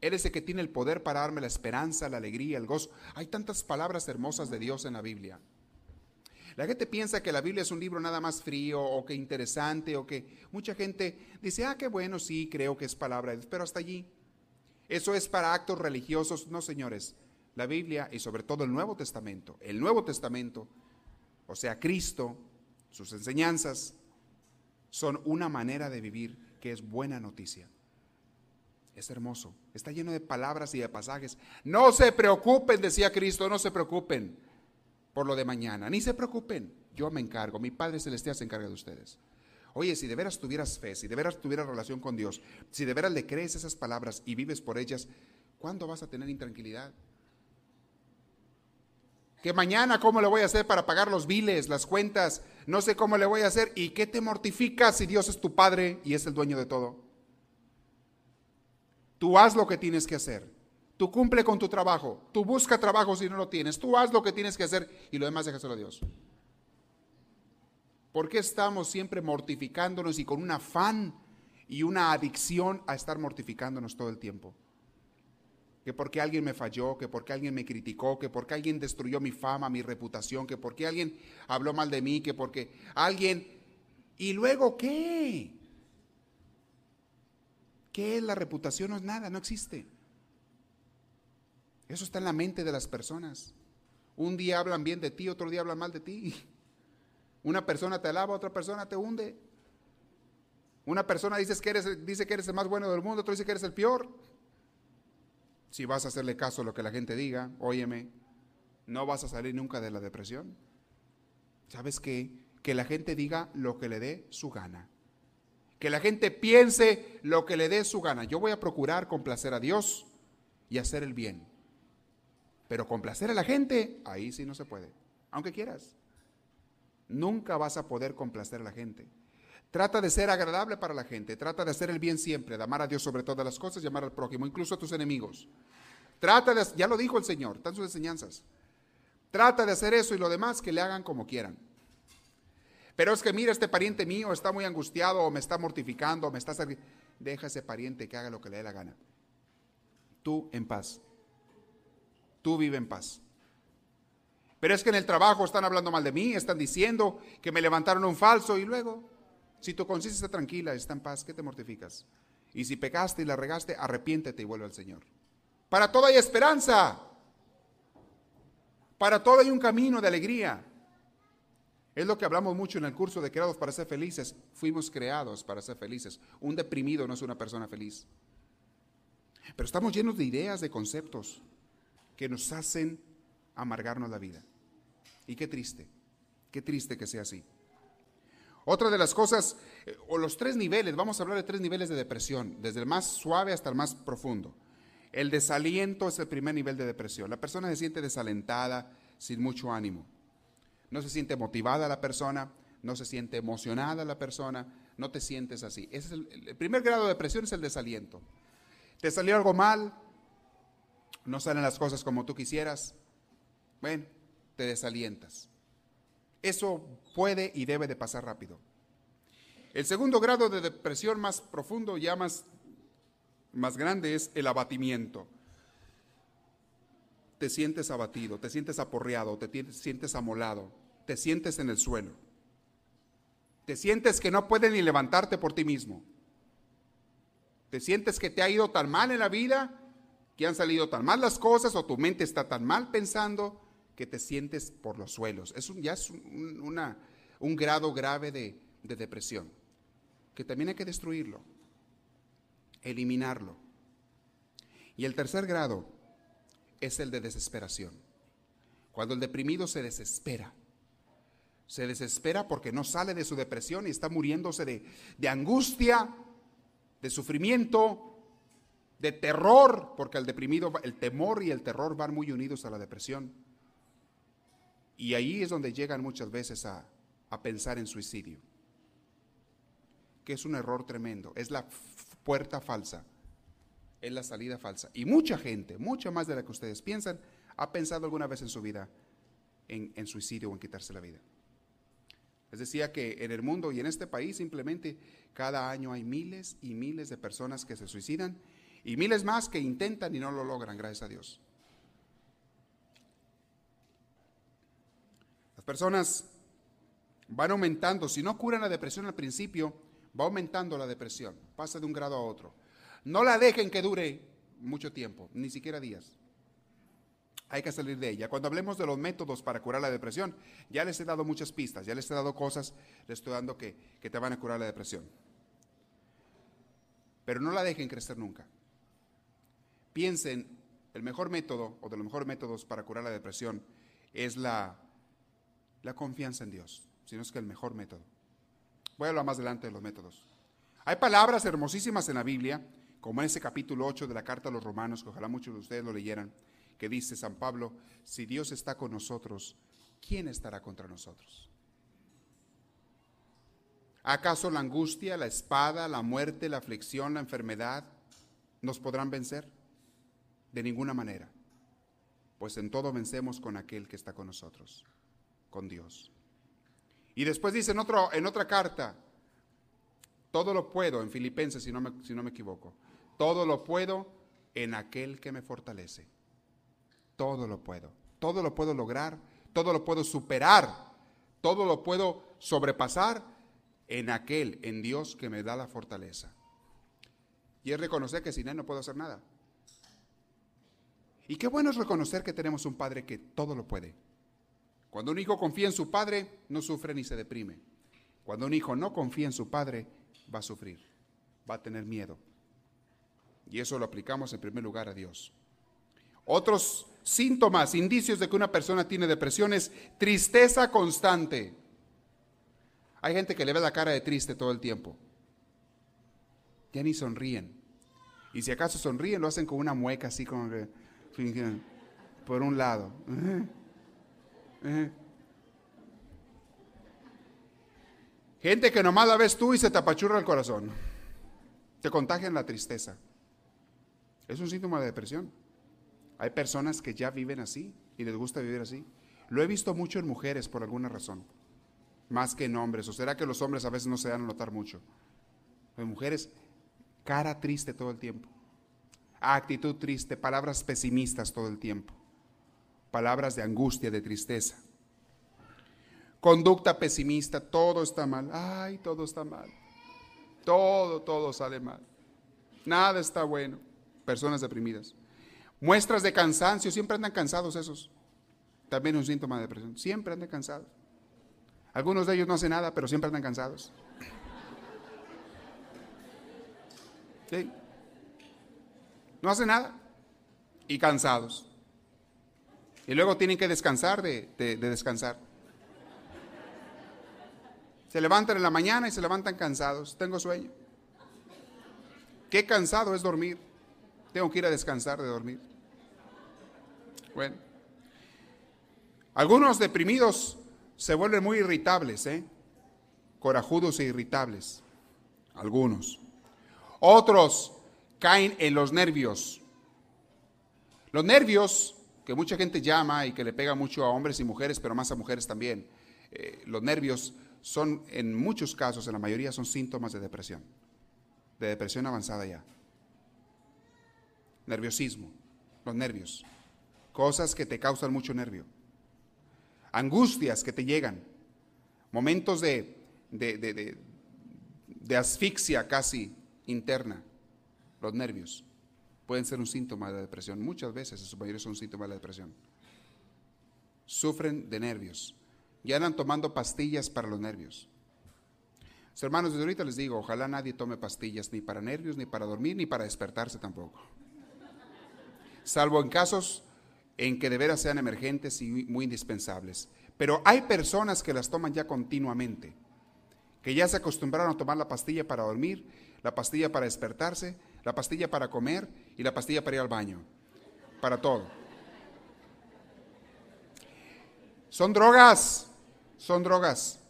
Él es el que tiene el poder para darme la esperanza, la alegría, el gozo. Hay tantas palabras hermosas de Dios en la Biblia. La gente piensa que la Biblia es un libro nada más frío o que interesante o que mucha gente dice, ah, qué bueno, sí, creo que es palabra pero hasta allí. Eso es para actos religiosos. No, señores. La Biblia y sobre todo el Nuevo Testamento, el Nuevo Testamento, o sea, Cristo, sus enseñanzas, son una manera de vivir que es buena noticia. Es hermoso. Está lleno de palabras y de pasajes. No se preocupen, decía Cristo, no se preocupen por lo de mañana. Ni se preocupen. Yo me encargo. Mi Padre Celestial se encarga de ustedes. Oye, si de veras tuvieras fe, si de veras tuvieras relación con Dios, si de veras le crees esas palabras y vives por ellas, ¿cuándo vas a tener intranquilidad? Que mañana, ¿cómo le voy a hacer para pagar los biles, las cuentas? No sé cómo le voy a hacer. ¿Y qué te mortifica si Dios es tu Padre y es el dueño de todo? Tú haz lo que tienes que hacer. Tú cumple con tu trabajo. Tú busca trabajo si no lo tienes. Tú haz lo que tienes que hacer y lo demás déjaselo a Dios. ¿Por qué estamos siempre mortificándonos y con un afán y una adicción a estar mortificándonos todo el tiempo? Que porque alguien me falló, que porque alguien me criticó, que porque alguien destruyó mi fama, mi reputación, que porque alguien habló mal de mí, que porque alguien... ¿Y luego qué? ¿Qué es la reputación? No es nada, no existe. Eso está en la mente de las personas. Un día hablan bien de ti, otro día hablan mal de ti. Una persona te alaba, otra persona te hunde. Una persona dice que eres, dice que eres el más bueno del mundo, otro dice que eres el peor. Si vas a hacerle caso a lo que la gente diga, óyeme, no vas a salir nunca de la depresión. ¿Sabes qué? Que la gente diga lo que le dé su gana. Que la gente piense lo que le dé su gana. Yo voy a procurar complacer a Dios y hacer el bien. Pero complacer a la gente, ahí sí no se puede. Aunque quieras. Nunca vas a poder complacer a la gente. Trata de ser agradable para la gente. Trata de hacer el bien siempre, de amar a Dios sobre todas las cosas y al prójimo, incluso a tus enemigos. Trata de, ya lo dijo el Señor, están sus enseñanzas. Trata de hacer eso y lo demás que le hagan como quieran. Pero es que mira, este pariente mío está muy angustiado o me está mortificando o me está... Deja ese pariente que haga lo que le dé la gana. Tú en paz. Tú vive en paz. Pero es que en el trabajo están hablando mal de mí, están diciendo que me levantaron un falso y luego, si tu conciencia está tranquila, está en paz, ¿qué te mortificas? Y si pecaste y la regaste, arrepiéntete y vuelve al Señor. Para todo hay esperanza. Para todo hay un camino de alegría. Es lo que hablamos mucho en el curso de Creados para ser felices. Fuimos creados para ser felices. Un deprimido no es una persona feliz. Pero estamos llenos de ideas, de conceptos que nos hacen amargarnos la vida. Y qué triste, qué triste que sea así. Otra de las cosas, eh, o los tres niveles, vamos a hablar de tres niveles de depresión, desde el más suave hasta el más profundo. El desaliento es el primer nivel de depresión. La persona se siente desalentada, sin mucho ánimo. No se siente motivada la persona, no se siente emocionada la persona, no te sientes así. es el, primer grado de depresión es el desaliento. Te salió algo mal, no salen las cosas como tú quisieras, bueno, te desalientas. Eso puede y debe de pasar rápido. El segundo grado de depresión más profundo, ya más, más grande, es el abatimiento. Te sientes abatido, te sientes aporreado, te sientes amolado, te sientes en el suelo. Te sientes que no puedes ni levantarte por ti mismo. Te sientes que te ha ido tan mal en la vida, que han salido tan mal las cosas o tu mente está tan mal pensando que te sientes por los suelos. Es un, ya es un, una, un grado grave de, de depresión, que también hay que destruirlo, eliminarlo. Y el tercer grado es el de desesperación. Cuando el deprimido se desespera, se desespera porque no sale de su depresión y está muriéndose de, angustia, de sufrimiento, de terror, porque el deprimido, el temor y el terror van muy unidos a la depresión. Y ahí es donde llegan muchas veces a, a pensar en suicidio, que es un error tremendo, es la puerta falsa, es la salida falsa. Y mucha gente, mucha más de la que ustedes piensan, ha pensado alguna vez en su vida en, suicidio o en quitarse la vida. Les decía que en el mundo y en este país simplemente cada año hay miles y miles de personas que se suicidan y miles más que intentan y no lo logran, gracias a Dios. Las personas van aumentando, si no curan la depresión al principio, va aumentando la depresión, pasa de un grado a otro. No la dejen que dure mucho tiempo, ni siquiera días hay que salir de ella. Cuando hablemos de los métodos para curar la depresión, ya les he dado muchas pistas, ya les he dado cosas, les estoy dando que, que te van a curar la depresión. Pero no la dejen crecer nunca. Piensen, el mejor método o de los mejores métodos para curar la depresión es la, la confianza en Dios, si no es que el mejor método. Voy a hablar más adelante de los métodos. Hay palabras hermosísimas en la Biblia, como en ese capítulo 8 de la carta a los romanos, que ojalá muchos de ustedes lo leyeran, que dice San Pablo, si Dios está con nosotros, ¿quién estará contra nosotros? ¿Acaso la angustia, la espada, la muerte, la aflicción, la enfermedad nos podrán vencer? De ninguna manera. Pues en todo vencemos con aquel que está con nosotros, con Dios. Y después dice en, otro, en otra carta, todo lo puedo, en Filipenses si no, me, si no me equivoco, todo lo puedo en aquel que me fortalece todo lo puedo. Todo lo puedo lograr, todo lo puedo superar, todo lo puedo sobrepasar en aquel, en Dios que me da la fortaleza. Y es reconocer que sin Él no puedo hacer nada. Y qué bueno es reconocer que tenemos un Padre que todo lo puede. Cuando un hijo confía en su Padre, no sufre ni se deprime. Cuando un hijo no confía en su Padre, va a sufrir, va a tener miedo. Y eso lo aplicamos en primer lugar a Dios. Otros Síntomas, indicios de que una persona tiene depresión es tristeza constante. Hay gente que le ve la cara de triste todo el tiempo. Ya ni sonríen. Y si acaso sonríen, lo hacen con una mueca así como que por un lado. Gente que nomás la ves tú y se te apachurra el corazón. Te contagian la tristeza. Es un síntoma de depresión. Hay personas que ya viven así y les gusta vivir así. Lo he visto mucho en mujeres por alguna razón, más que en hombres. ¿O será que los hombres a veces no se dan a notar mucho? En mujeres, cara triste todo el tiempo, actitud triste, palabras pesimistas todo el tiempo, palabras de angustia, de tristeza. Conducta pesimista, todo está mal. Ay, todo está mal. Todo, todo sale mal. Nada está bueno. Personas deprimidas. Muestras de cansancio, siempre andan cansados esos. También un síntoma de depresión. Siempre andan cansados. Algunos de ellos no hacen nada, pero siempre andan cansados. ¿Sí? No hacen nada y cansados. Y luego tienen que descansar de, de descansar. Se levantan en la mañana y se levantan cansados. Tengo sueño. Qué cansado es dormir. Tengo que ir a descansar de dormir. Bueno. Algunos deprimidos se vuelven muy irritables, ¿eh? Corajudos e irritables. Algunos. Otros caen en los nervios. Los nervios, que mucha gente llama y que le pega mucho a hombres y mujeres, pero más a mujeres también. Eh, los nervios son, en muchos casos, en la mayoría, son síntomas de depresión, de depresión avanzada ya. Nerviosismo, los nervios, cosas que te causan mucho nervio, angustias que te llegan, momentos de, de, de asfixia casi interna, los nervios pueden ser un síntoma de depresión. Muchas veces, en su mayoría, son síntomas de depresión. Sufren de nervios y andan tomando pastillas para los nervios. hermanos, desde ahorita les digo, ojalá nadie tome pastillas ni para nervios, ni para dormir, ni para despertarse tampoco. Salvo en casos en que de veras sean emergentes y muy indispensables. Pero hay personas que las toman ya continuamente, que ya se acostumbraron a tomar la pastilla para dormir, la pastilla para despertarse, la pastilla para comer y la pastilla para ir al baño, para todo. Son drogas. Son drogas,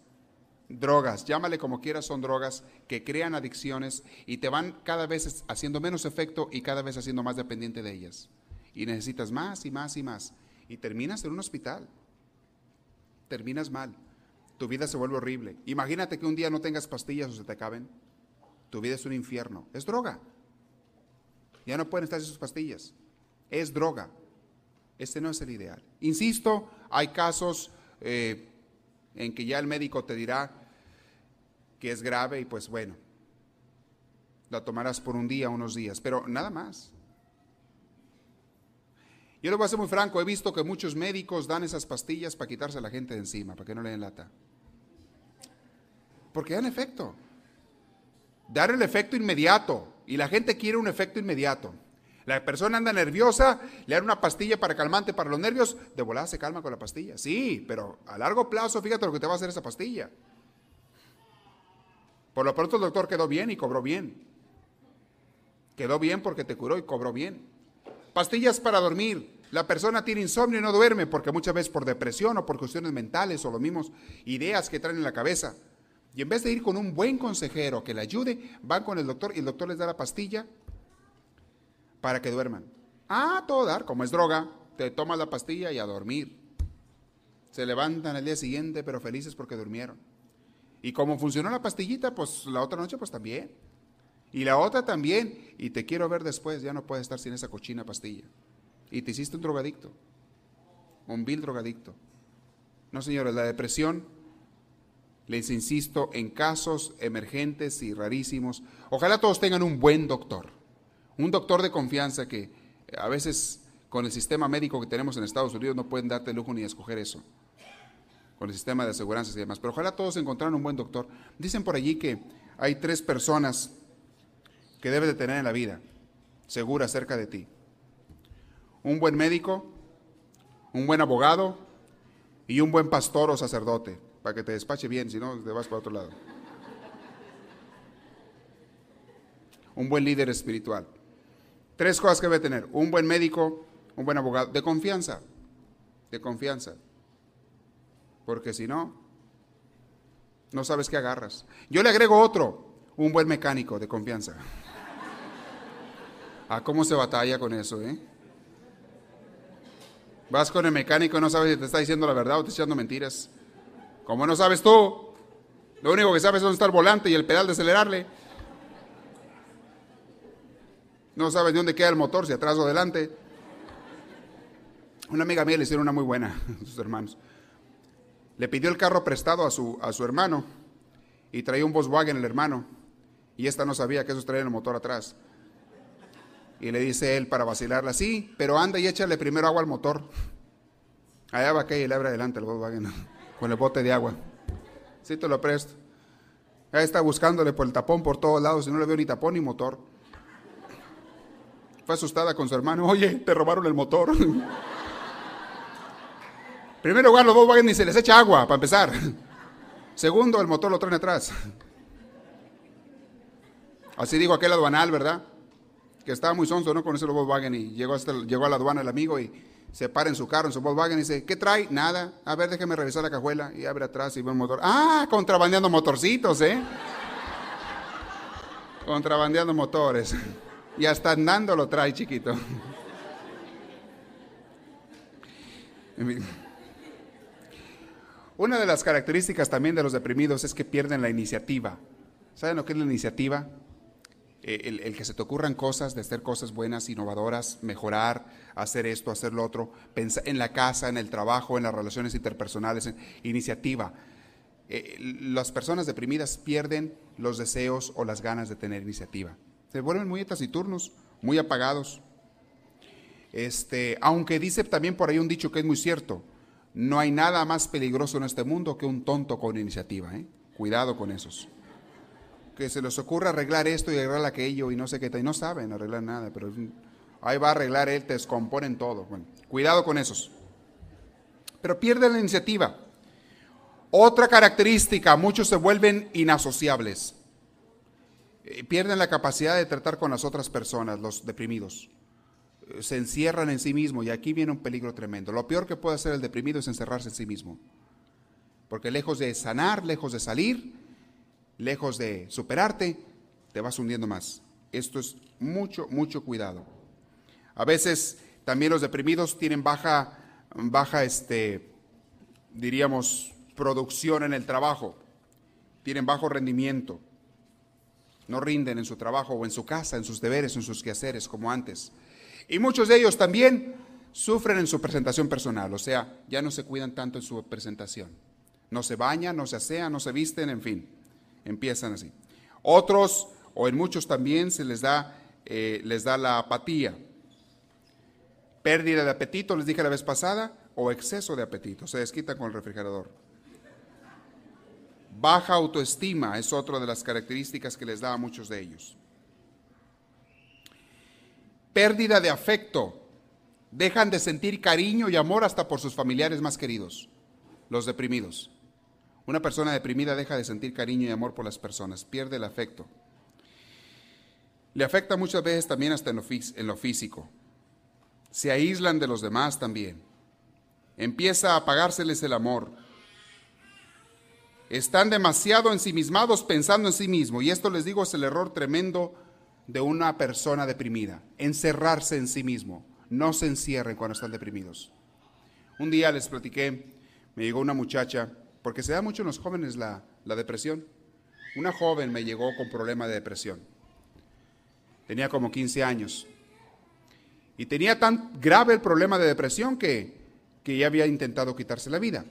drogas, llámale como quieras, son drogas que crean adicciones y te van cada vez haciendo menos efecto y cada vez haciendo más dependiente de ellas. Y necesitas más y más y más. Y terminas en un hospital. Terminas mal. Tu vida se vuelve horrible. Imagínate que un día no tengas pastillas o se te acaben. Tu vida es un infierno. Es droga. Ya no pueden estar sus pastillas. Es droga. Este no es el ideal. Insisto, hay casos eh, en que ya el médico te dirá que es grave y pues bueno, la tomarás por un día, unos días, pero nada más. Yo le voy a ser muy franco, he visto que muchos médicos dan esas pastillas para quitarse a la gente de encima, para que no le den lata. Porque dan efecto. Dar el efecto inmediato. Y la gente quiere un efecto inmediato. La persona anda nerviosa, le dan una pastilla para calmante para los nervios, de volada se calma con la pastilla. Sí, pero a largo plazo, fíjate lo que te va a hacer esa pastilla. Por lo pronto el doctor quedó bien y cobró bien. Quedó bien porque te curó y cobró bien. Pastillas para dormir. La persona tiene insomnio y no duerme porque muchas veces por depresión o por cuestiones mentales o lo mismos ideas que traen en la cabeza. Y en vez de ir con un buen consejero que le ayude, van con el doctor y el doctor les da la pastilla para que duerman. Ah, todo dar, como es droga, te tomas la pastilla y a dormir. Se levantan el día siguiente, pero felices porque durmieron. Y como funcionó la pastillita, pues la otra noche, pues también. Y la otra también. Y te quiero ver después, ya no puedes estar sin esa cochina pastilla. Y te hiciste un drogadicto. Un vil drogadicto. No, señores, la depresión, les insisto, en casos emergentes y rarísimos, ojalá todos tengan un buen doctor un doctor de confianza que eh, a veces con el sistema médico que tenemos en Estados Unidos no pueden darte lujo ni escoger eso, con el sistema de aseguranzas y demás. Pero ojalá todos encontraran un buen doctor. Dicen por allí que hay tres personas que debes de tener en la vida, segura cerca de ti. Un buen médico, un buen abogado y un buen pastor o sacerdote, para que te despache bien, si no te vas para otro lado. Un buen líder espiritual. Tres cosas que debe tener. Un buen médico, un buen abogado, de confianza, de confianza. Porque si no, no sabes qué agarras. Yo le agrego otro, un buen mecánico de confianza. ¿A cómo se batalla con eso, eh? Vas con el mecánico y no sabes si te está diciendo la verdad o te está echando mentiras. Como no sabes tú, lo único que sabes es dónde está el volante y el pedal de acelerarle. No sabes de dónde queda el motor, si atrás o adelante. Una amiga mía le hicieron una muy buena, sus hermanos. Le pidió el carro prestado a su, a su hermano y traía un Volkswagen el hermano. Y esta no sabía que eso traía el motor atrás. Y le dice él para vacilarla, sí, pero anda y échale primero agua al motor. Allá va que y le abre adelante el Volkswagen con el bote de agua. Sí, te lo presto. Ahí está buscándole por el tapón por todos lados y no le veo ni tapón ni motor. Fue asustada con su hermano. Oye, te robaron el motor. Primero lugar, los Volkswagen ni se les echa agua, para empezar. Segundo, el motor lo traen atrás. Así digo aquel aduanal, ¿verdad? que estaba muy sonso, ¿no? Con ese Volkswagen y llegó, hasta, llegó a la aduana el amigo y se para en su carro, en su Volkswagen y dice, ¿qué trae? Nada. A ver, déjeme revisar la cajuela y abre atrás y ve un motor. Ah, contrabandeando motorcitos, ¿eh? contrabandeando motores. Y hasta andando lo trae, chiquito. Una de las características también de los deprimidos es que pierden la iniciativa. ¿Saben lo que es la iniciativa? Eh, el, que se te ocurran cosas, de hacer cosas buenas, innovadoras, mejorar, hacer esto, hacer lo otro, pensar en la casa, en el trabajo, en las relaciones interpersonales, en iniciativa. Eh, las personas deprimidas pierden los deseos o las ganas de tener iniciativa. Se vuelven muy taciturnos, muy apagados. Este, aunque dice también por ahí un dicho que es muy cierto, no hay nada más peligroso en este mundo que un tonto con iniciativa. ¿eh? Cuidado con esos que se les ocurra arreglar esto y arreglar aquello y no sé qué, y no saben arreglar nada, pero ahí va a arreglar él, te descomponen todo. Bueno, cuidado con esos. Pero pierden la iniciativa. Otra característica, muchos se vuelven inasociables. Eh, pierden la capacidad de tratar con las otras personas, los deprimidos. Eh, se encierran en sí mismos y aquí viene un peligro tremendo. Lo peor que puede hacer el deprimido es encerrarse en sí mismo. Porque lejos de sanar, lejos de salir, lejos de superarte, te vas hundiendo más. Esto es mucho, mucho cuidado. A veces también los deprimidos tienen baja, baja, este, diríamos, producción en el trabajo, tienen bajo rendimiento, no rinden en su trabajo o en su casa, en sus deberes, en sus quehaceres como antes. Y muchos de ellos también sufren en su presentación personal, o sea, ya no se cuidan tanto en su presentación. No se bañan, no se asean, no se visten, en fin. Empiezan así. Otros, o en muchos también, se les da, eh, les da la apatía. Pérdida de apetito, les dije la vez pasada, o exceso de apetito. Se desquita con el refrigerador. Baja autoestima es otra de las características que les da a muchos de ellos. Pérdida de afecto. Dejan de sentir cariño y amor hasta por sus familiares más queridos, los deprimidos. Una persona deprimida deja de sentir cariño y amor por las personas, pierde el afecto. Le afecta muchas veces también hasta en lo, físico. Se aíslan de los demás también. Empieza a apagárseles el amor. Están demasiado ensimismados pensando en sí mismo. Y esto les digo es el error tremendo de una persona deprimida. Encerrarse en sí mismo. No se encierren cuando están deprimidos. Un día les platiqué, me llegó una muchacha porque se da mucho en los jóvenes la, depresión. Una joven me llegó con problema de depresión. Tenía como 15 años. Y tenía tan grave el problema de depresión que, que ya había intentado quitarse la vida.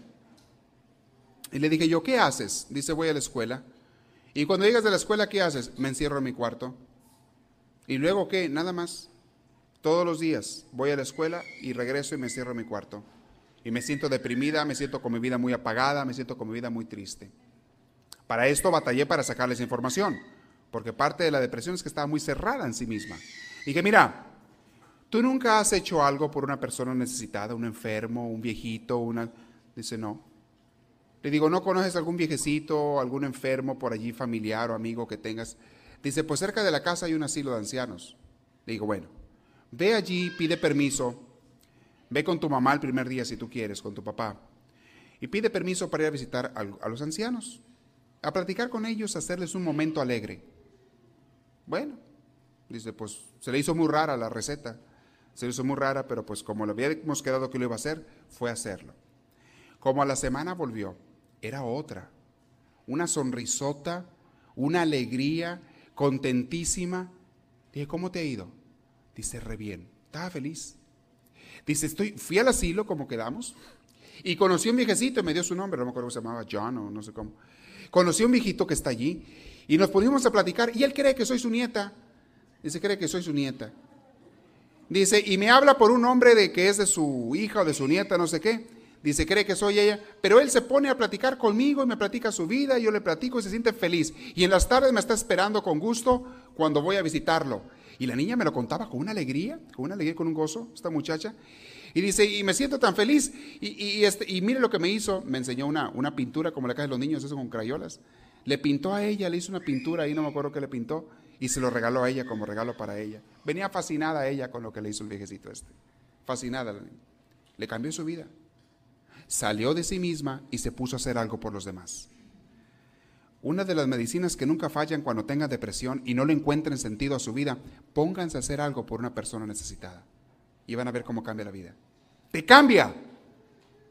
Y le dije yo, ¿qué haces? Dice, voy a la escuela. Y cuando llegas de la escuela, ¿qué haces? Me encierro en mi cuarto. Y luego, ¿qué? Nada más. Todos los días voy a la escuela y regreso y me encierro en mi cuarto y me siento deprimida, me siento con mi vida muy apagada, me siento con mi vida muy triste. Para esto batallé para sacarles información, porque parte de la depresión es que estaba muy cerrada en sí misma. Y que mira, ¿Tú nunca has hecho algo por una persona necesitada, un enfermo, un viejito, una... Dice, no. Le digo, ¿no conoces algún viejecito, algún enfermo por allí, familiar o amigo que tengas? Dice, pues cerca de la casa hay un asilo de ancianos. Le digo, bueno, ve allí, pide permiso, ve con tu mamá el primer día si tú quieres, con tu papá, y pide permiso para ir a visitar a los ancianos, a platicar con ellos, a hacerles un momento alegre. Bueno, dice, pues se le hizo muy rara la receta se hizo muy rara, pero pues como lo habíamos quedado que lo iba a hacer, fue a hacerlo. Como a la semana volvió, era otra. Una sonrisota, una alegría, contentísima. Dije, ¿cómo te ha ido? Dice, re bien. Estaba feliz. Dice, estoy, fui al asilo, como quedamos, y conocí a un viejecito, y me dio su nombre, no me acuerdo cómo se llamaba, John o no sé cómo. Conocí a un viejito que está allí, y nos pusimos a platicar, y él cree que soy su nieta. Dice, cree que soy su nieta. Dice, y me habla por un hombre de que es de su hija o de su nieta, no sé qué. Dice, cree que soy ella, pero él se pone a platicar conmigo y me platica su vida, y yo le platico y se siente feliz. Y en las tardes me está esperando con gusto cuando voy a visitarlo. Y la niña me lo contaba con una alegría, con una alegría, con un gozo, esta muchacha. Y dice, y me siento tan feliz. Y, este, y mire lo que me hizo, me enseñó una, una pintura como la que hacen los niños, eso con crayolas. Le pintó a ella, le hizo una pintura ahí, no me acuerdo qué le pintó y se lo regaló a ella como regalo para ella. Venía fascinada ella con lo que le hizo el viejecito este. Fascinada Le cambió su vida. Salió de sí misma y se puso a hacer algo por los demás. Una de las medicinas que nunca fallan cuando tengan depresión y no le encuentren sentido a su vida, pónganse a hacer algo por una persona necesitada. Y van a ver cómo cambia la vida. Te cambia.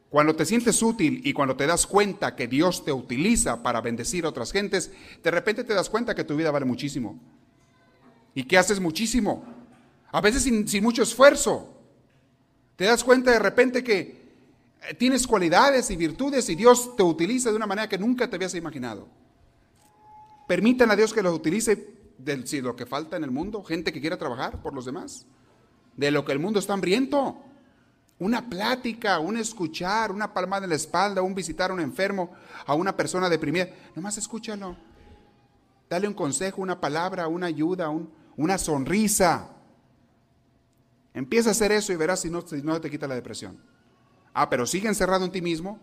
Cuando te sientes útil y cuando te das cuenta que Dios te utiliza para bendecir a otras gentes, de repente te das cuenta que tu vida vale muchísimo y que haces muchísimo, a veces sin, mucho esfuerzo. Te das cuenta de repente que tienes cualidades y virtudes y Dios te utiliza de una manera que nunca te habías imaginado. Permitan a Dios que los utilice de lo que falta en el mundo, gente que quiera trabajar por los demás, de lo que el mundo está hambriento. Una plática, un escuchar, una palmada en la espalda, un visitar a un enfermo, a una persona deprimida. Nomás escúchalo. Dale un consejo, una palabra, una ayuda, un, una sonrisa. Empieza a hacer eso y verás si si no te quita la depresión. Ah, pero sigue encerrado en ti mismo,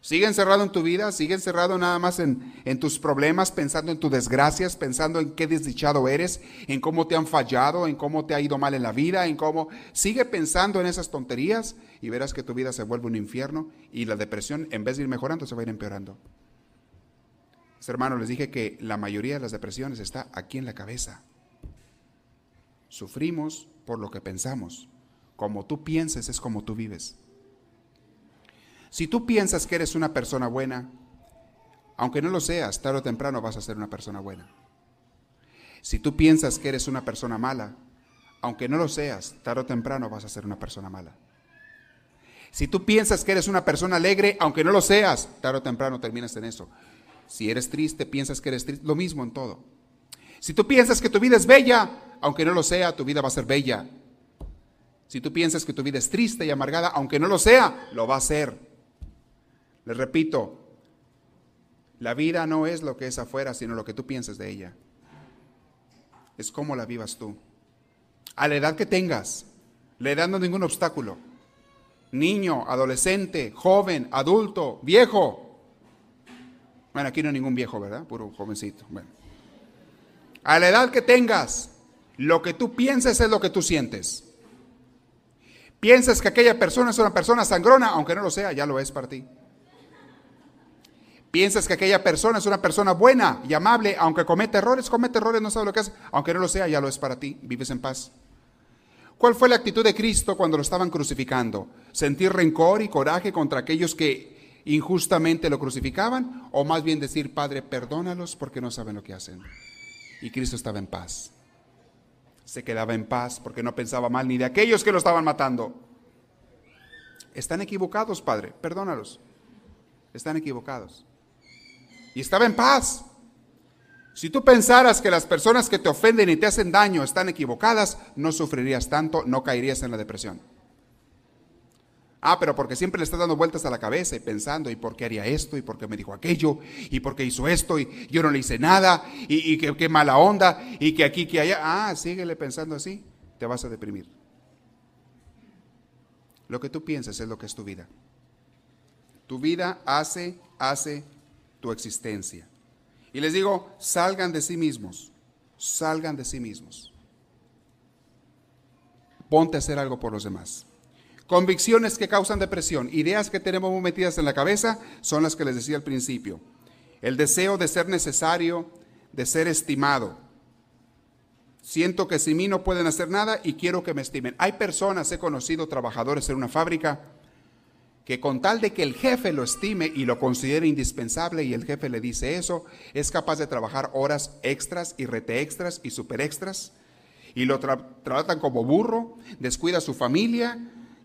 sigue encerrado en tu vida, sigue encerrado nada más en, en, tus problemas, pensando en tus desgracias, pensando en qué desdichado eres, en cómo te han fallado, en cómo te ha ido mal en la vida, en cómo... Sigue pensando en esas tonterías y verás que tu vida se vuelve un infierno y la depresión en vez de ir mejorando se va a ir empeorando. Hermanos, les dije que la mayoría de las depresiones está aquí en la cabeza. Sufrimos por lo que pensamos. Como tú pienses es como tú vives. Si tú piensas que eres una persona buena, aunque no lo seas, tarde o temprano vas a ser una persona buena. Si tú piensas que eres una persona mala, aunque no lo seas, tarde o temprano vas a ser una persona mala. Si tú piensas que eres una persona alegre, aunque no lo seas, tarde o temprano terminas en eso. Si eres triste, piensas que eres triste, lo mismo en todo. Si tú piensas que tu vida es bella, aunque no lo sea, tu vida va a ser bella. Si tú piensas que tu vida es triste y amargada, aunque no lo sea, lo va a ser. Les repito, la vida no es lo que es afuera, sino lo que tú piensas de ella. Es cómo la vivas tú. A la edad que tengas, la edad no es ningún obstáculo. Niño, adolescente, joven, adulto, viejo. Bueno, aquí no hay ningún viejo, ¿verdad? Puro jovencito. Bueno. A la edad que tengas, lo que tú pienses es lo que tú sientes. Piensas que aquella persona es una persona sangrona, aunque no lo sea, ya lo es para ti. Piensas que aquella persona es una persona buena y amable, aunque comete errores, comete errores, no sabe lo que hace, aunque no lo sea, ya lo es para ti, vives en paz. ¿Cuál fue la actitud de Cristo cuando lo estaban crucificando? ¿Sentir rencor y coraje contra aquellos que injustamente lo crucificaban? ¿O más bien decir, Padre, perdónalos porque no saben lo que hacen? y Cristo estaba en paz. Se quedaba en paz porque no pensaba mal ni de aquellos que lo estaban matando. Están equivocados, Padre, perdónalos. Están equivocados. Y estaba en paz. Si tú pensaras que las personas que te ofenden y te hacen daño están equivocadas, no sufrirías tanto, no caerías en la depresión. Ah, pero porque siempre le estás dando vueltas a la cabeza y pensando, ¿y por qué haría esto? ¿Y por qué me dijo aquello? ¿Y por qué hizo esto? Y yo no le hice nada. ¿Y, qué, mala onda? ¿Y que aquí, que allá? Ah, síguele pensando así, te vas a deprimir. Lo que tú piensas es lo que es tu vida. Tu vida hace, hace tu existencia. Y les digo, salgan de sí mismos, salgan de sí mismos. Ponte a hacer algo por los demás. Convicciones que causan depresión, ideas que tenemos metidas en la cabeza, son las que les decía al principio. El deseo de ser necesario, de ser estimado. Siento que sin mí no pueden hacer nada y quiero que me estimen. Hay personas, he conocido trabajadores en una fábrica, que con tal de que el jefe lo estime y lo considere indispensable y el jefe le dice eso, es capaz de trabajar horas extras y rete extras y super extras y lo tratan como burro, descuida a su familia,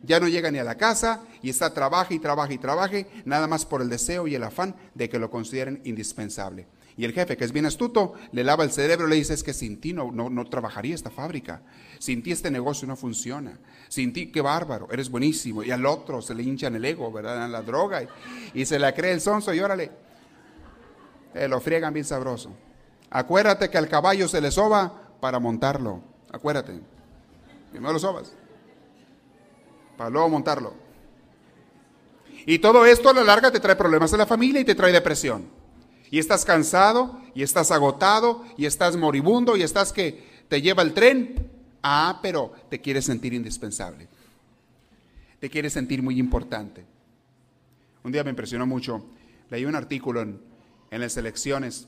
ya no llega ni a la casa y está trabaja y trabaja y trabaje, nada más por el deseo y el afán de que lo consideren indispensable. Y el jefe, que es bien astuto, le lava el cerebro, le dice, es que sin ti no, no, trabajaría esta fábrica, sin ti este negocio no funciona, sin ti qué bárbaro, eres buenísimo. Y al otro se le hinchan el ego, ¿verdad? La droga y, se la cree el sonso y órale, eh, lo friegan bien sabroso. Acuérdate que al caballo se le soba para montarlo, acuérdate, primero lo sobas, para luego montarlo. Y todo esto a la larga te trae problemas en la familia y te trae depresión y estás cansado, y estás agotado, y estás moribundo, y estás que te lleva el tren. Ah, pero te quieres sentir indispensable. Te quieres sentir muy importante. Un día me impresionó mucho. Leí un artículo en, las elecciones.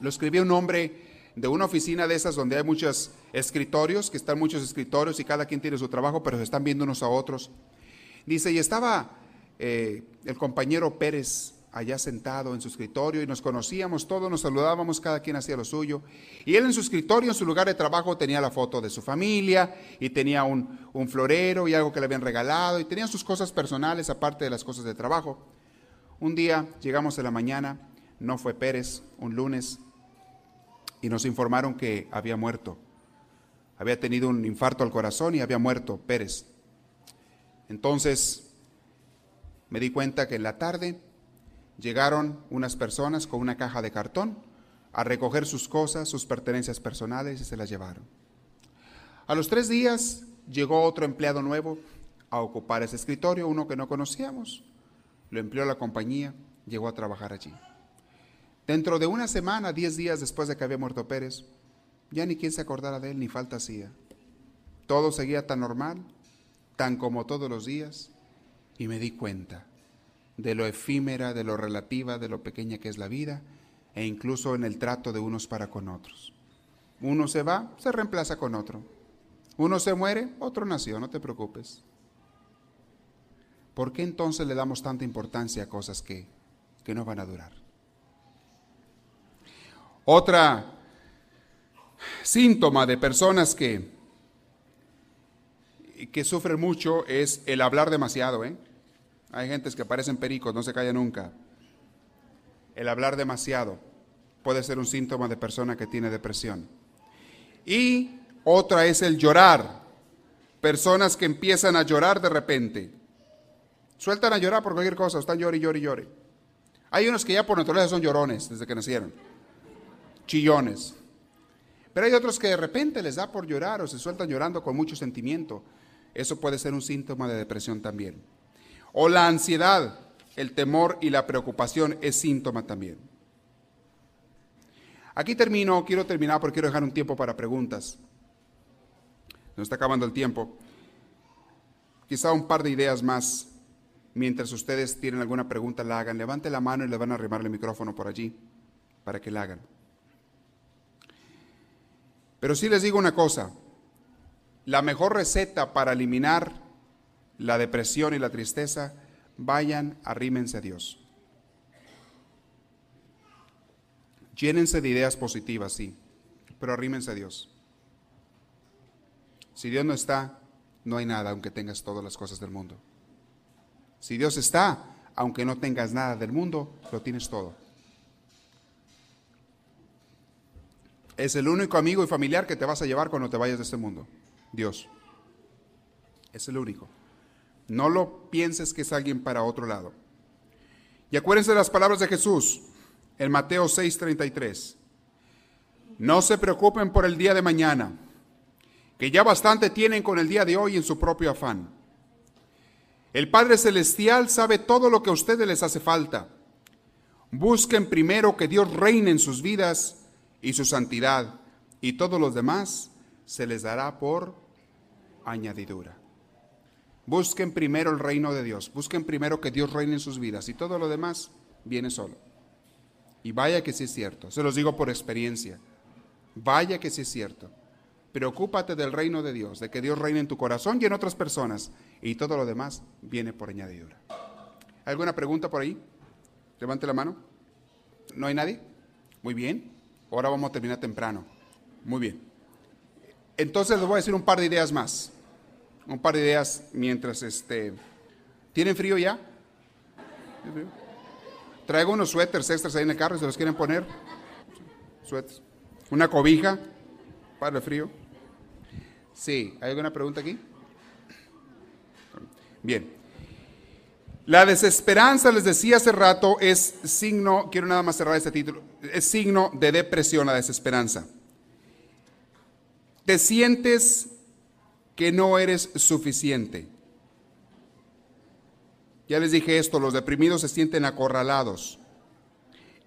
Lo escribió un hombre de una oficina de esas donde hay muchos escritorios, que están muchos escritorios y cada quien tiene su trabajo, pero se están viendo unos a otros. Dice, y estaba eh, el compañero Pérez allá sentado en su escritorio y nos conocíamos todos, nos saludábamos, cada quien hacía lo suyo. Y él en su escritorio, en su lugar de trabajo, tenía la foto de su familia y tenía un, un florero y algo que le habían regalado y tenía sus cosas personales aparte de las cosas de trabajo. Un día llegamos en la mañana, no fue Pérez, un lunes, y nos informaron que había muerto. Había tenido un infarto al corazón y había muerto Pérez. Entonces me di cuenta que en la tarde Llegaron unas personas con una caja de cartón a recoger sus cosas, sus pertenencias personales y se las llevaron. A los tres días llegó otro empleado nuevo a ocupar ese escritorio, uno que no conocíamos. Lo empleó la compañía, llegó a trabajar allí. Dentro de una semana, diez días después de que había muerto Pérez, ya ni quien se acordara de él, ni falta hacía. Todo seguía tan normal, tan como todos los días, y me di cuenta de lo efímera, de lo relativa, de lo pequeña que es la vida, e incluso en el trato de unos para con otros. Uno se va, se reemplaza con otro. Uno se muere, otro nació, no te preocupes. ¿Por qué entonces le damos tanta importancia a cosas que, que no van a durar? Otra síntoma de personas que, que sufren mucho es el hablar demasiado, ¿eh? Hay gentes que parecen pericos, no se callan nunca. El hablar demasiado puede ser un síntoma de persona que tiene depresión. Y otra es el llorar. Personas que empiezan a llorar de repente. Sueltan a llorar por cualquier cosa, están llorando y llorando y. Hay unos que ya por naturaleza son llorones desde que nacieron. Chillones. Pero hay otros que de repente les da por llorar o se sueltan llorando con mucho sentimiento. Eso puede ser un síntoma de depresión también. O la ansiedad, el temor y la preocupación es síntoma también. Aquí termino, quiero terminar porque quiero dejar un tiempo para preguntas. Nos está acabando el tiempo. Quizá un par de ideas más. Mientras ustedes tienen alguna pregunta, la hagan. Levante la mano y le van a arrimar el micrófono por allí para que la hagan. Pero sí les digo una cosa. La mejor receta para eliminar la depresión y la tristeza, vayan, arrímense a Dios. Llénense de ideas positivas, sí, pero arrímense a Dios. Si Dios no está, no hay nada, aunque tengas todas las cosas del mundo. Si Dios está, aunque no tengas nada del mundo, lo tienes todo. Es el único amigo y familiar que te vas a llevar cuando te vayas de este mundo. Dios. Es el único. No lo pienses que es alguien para otro lado. Y acuérdense de las palabras de Jesús en Mateo 6:33. No se preocupen por el día de mañana, que ya bastante tienen con el día de hoy en su propio afán. El Padre Celestial sabe todo lo que a ustedes les hace falta. Busquen primero que Dios reine en sus vidas y su santidad, y todos los demás se les dará por añadidura. Busquen primero el reino de Dios, busquen primero que Dios reine en sus vidas, y todo lo demás viene solo. Y vaya que sí es cierto, se los digo por experiencia. Vaya que sí es cierto. Preocúpate del reino de Dios, de que Dios reine en tu corazón y en otras personas, y todo lo demás viene por añadidura. ¿Alguna pregunta por ahí? Levante la mano. ¿No hay nadie? Muy bien. Ahora vamos a terminar temprano. Muy bien. Entonces les voy a decir un par de ideas más. Un par de ideas mientras este. ¿Tienen frío ya? Traigo unos suéteres extras ahí en el carro, si los quieren poner. Suéteres. Una cobija para el frío. Sí, ¿hay alguna pregunta aquí? Bien. La desesperanza, les decía hace rato, es signo, quiero nada más cerrar este título, es signo de depresión, la desesperanza. Te sientes que no eres suficiente. Ya les dije esto, los deprimidos se sienten acorralados.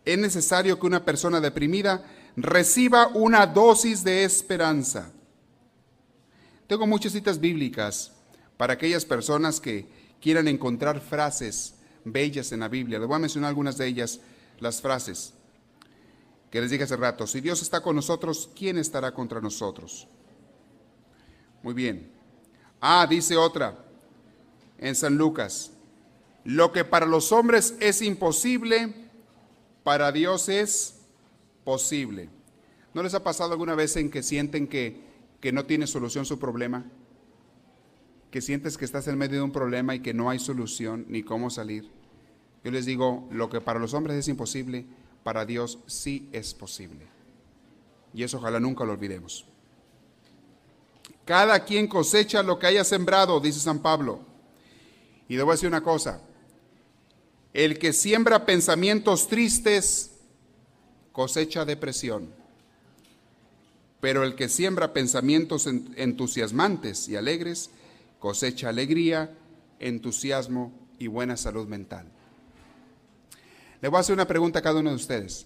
Es necesario que una persona deprimida reciba una dosis de esperanza. Tengo muchas citas bíblicas para aquellas personas que quieran encontrar frases bellas en la Biblia. Les voy a mencionar algunas de ellas, las frases que les dije hace rato. Si Dios está con nosotros, ¿quién estará contra nosotros? Muy bien. Ah, dice otra en San Lucas. Lo que para los hombres es imposible, para Dios es posible. ¿No les ha pasado alguna vez en que sienten que, que no tiene solución su problema? Que sientes que estás en medio de un problema y que no hay solución ni cómo salir. Yo les digo, lo que para los hombres es imposible, para Dios sí es posible. Y eso ojalá nunca lo olvidemos. Cada quien cosecha lo que haya sembrado, dice San Pablo. Y debo decir una cosa, el que siembra pensamientos tristes cosecha depresión, pero el que siembra pensamientos entusiasmantes y alegres cosecha alegría, entusiasmo y buena salud mental. Le voy a hacer una pregunta a cada uno de ustedes.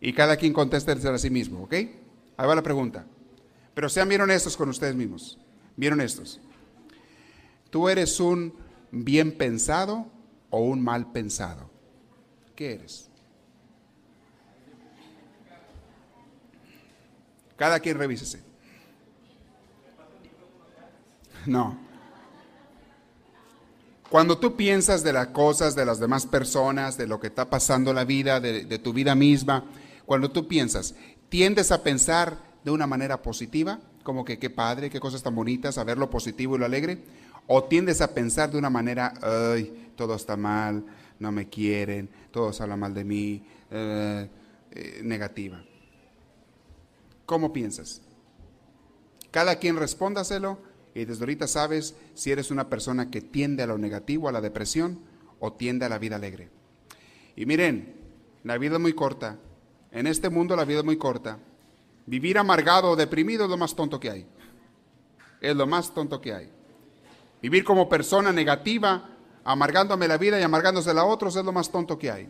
Y cada quien conteste a sí mismo, ¿ok? Ahí va la pregunta. Pero sean bien honestos con ustedes mismos. Bien honestos. ¿Tú eres un bien pensado o un mal pensado? ¿Qué eres? Cada quien revísese. No. Cuando tú piensas de las cosas, de las demás personas, de lo que está pasando en la vida, de, de tu vida misma, cuando tú piensas, tiendes a pensar de una manera positiva, como que qué padre, qué cosas tan bonitas, a ver lo positivo y lo alegre, o tiendes a pensar de una manera, ay, todo está mal, no me quieren, todos hablan mal de mí, eh, eh, negativa. ¿Cómo piensas? Cada quien respóndaselo y desde ahorita sabes si eres una persona que tiende a lo negativo, a la depresión, o tiende a la vida alegre. Y miren, la vida es muy corta. En este mundo la vida es muy corta. Vivir amargado o deprimido es lo más tonto que hay. Es lo más tonto que hay. Vivir como persona negativa, amargándome la vida y amargándose a otros es lo más tonto que hay.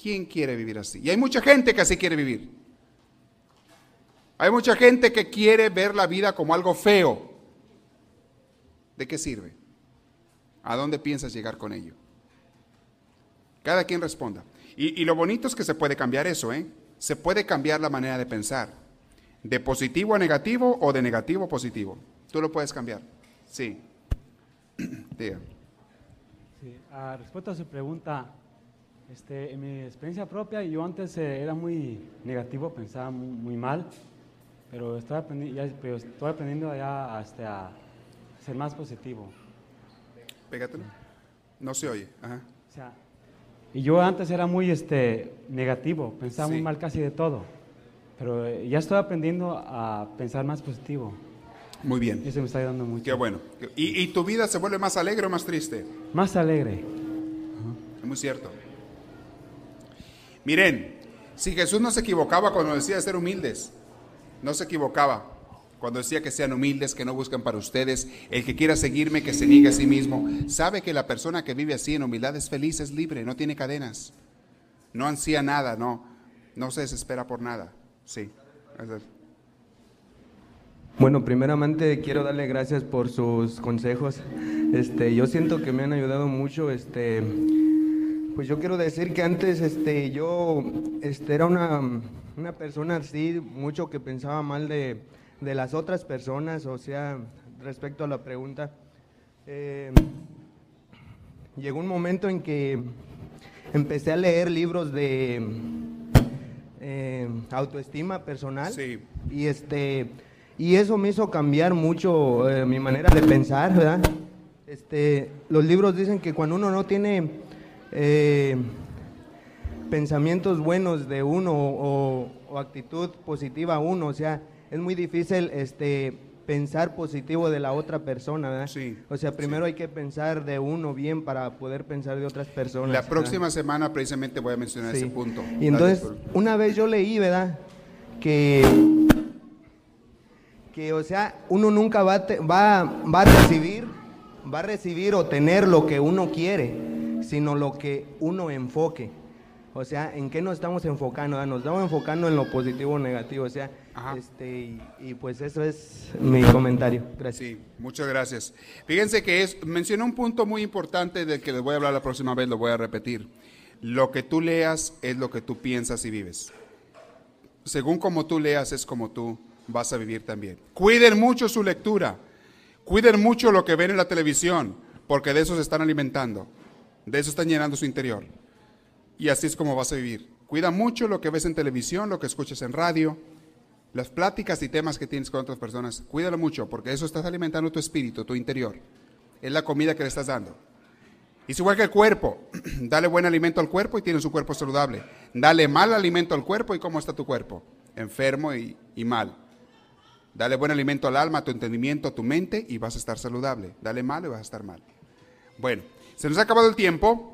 ¿Quién quiere vivir así? Y hay mucha gente que así quiere vivir. Hay mucha gente que quiere ver la vida como algo feo. ¿De qué sirve? ¿A dónde piensas llegar con ello? Cada quien responda. Y, y lo bonito es que se puede cambiar eso, ¿eh? Se puede cambiar la manera de pensar. De positivo a negativo o de negativo a positivo. Tú lo puedes cambiar. Sí. Diga. Sí, respecto a su pregunta, este, en mi experiencia propia, yo antes eh, era muy negativo, pensaba muy, mal, pero estoy, estoy aprendiendo ya este, a ser más positivo. Pégatelo. No se oye. Ajá. O sea, y yo antes era muy este, negativo, pensaba muy mal casi de todo. Pero eh, ya estoy aprendiendo a pensar más positivo. Muy bien. Eso me está ayudando mucho. Qué bueno. ¿Y, tu vida se vuelve más alegre o más triste? Más alegre. Es muy cierto. Miren, si Jesús no se equivocaba cuando decía de ser humildes, no se equivocaba. Cuando decía que sean humildes, que no buscan para ustedes, el que quiera seguirme, que se niegue a sí mismo, sabe que la persona que vive así en humildad es feliz, es libre, no tiene cadenas, no ansía nada, no, no se desespera por nada. Sí. Bueno, primeramente quiero darle gracias por sus consejos. Este, yo siento que me han ayudado mucho. Este, pues yo quiero decir que antes, este, yo, este, era una, una persona así, mucho que pensaba mal de, de las otras personas, o sea, respecto a la pregunta, eh, llegó un momento en que empecé a leer libros de eh, autoestima personal y este y eso me hizo cambiar mucho eh, mi manera de pensar, ¿verdad? Este, los libros dicen que cuando uno no tiene pensamientos buenos de uno o, o actitud positiva a uno, o sea, es muy difícil este, pensar positivo de la otra persona, ¿verdad? Sí. O sea, primero hay que pensar de uno bien para poder pensar de otras personas. La próxima semana precisamente voy a mencionar ese punto. Y entonces, una vez yo leí, ¿verdad? Que, que o sea, uno nunca va, va, va a recibir, va a recibir o tener lo que uno quiere, sino lo que uno enfoque. O sea, ¿en qué nos estamos enfocando? Nos estamos enfocando en lo positivo o negativo. O sea, este, y, pues eso es mi comentario. Gracias. Sí, muchas gracias. Fíjense que es, mencioné un punto muy importante del que les voy a hablar la próxima vez, lo voy a repetir. Lo que tú leas es lo que tú piensas y vives. Según como tú leas es como tú vas a vivir también. Cuiden mucho su lectura. Cuiden mucho lo que ven en la televisión, porque de eso se están alimentando. De eso están llenando su interior y así es como vas a vivir. Cuida mucho lo que ves en televisión, lo que escuchas en radio, las pláticas y temas que tienes con otras personas. Cuídalo mucho porque eso estás alimentando tu espíritu, tu interior. Es la comida que le estás dando. Es igual que el cuerpo. Dale buen alimento al cuerpo y tienes un cuerpo saludable. Dale mal alimento al cuerpo y cómo está tu cuerpo. Enfermo y, y mal. Dale buen alimento al alma, a tu entendimiento, a tu mente y vas a estar saludable. Dale mal y vas a estar mal. Bueno, se nos ha acabado el tiempo.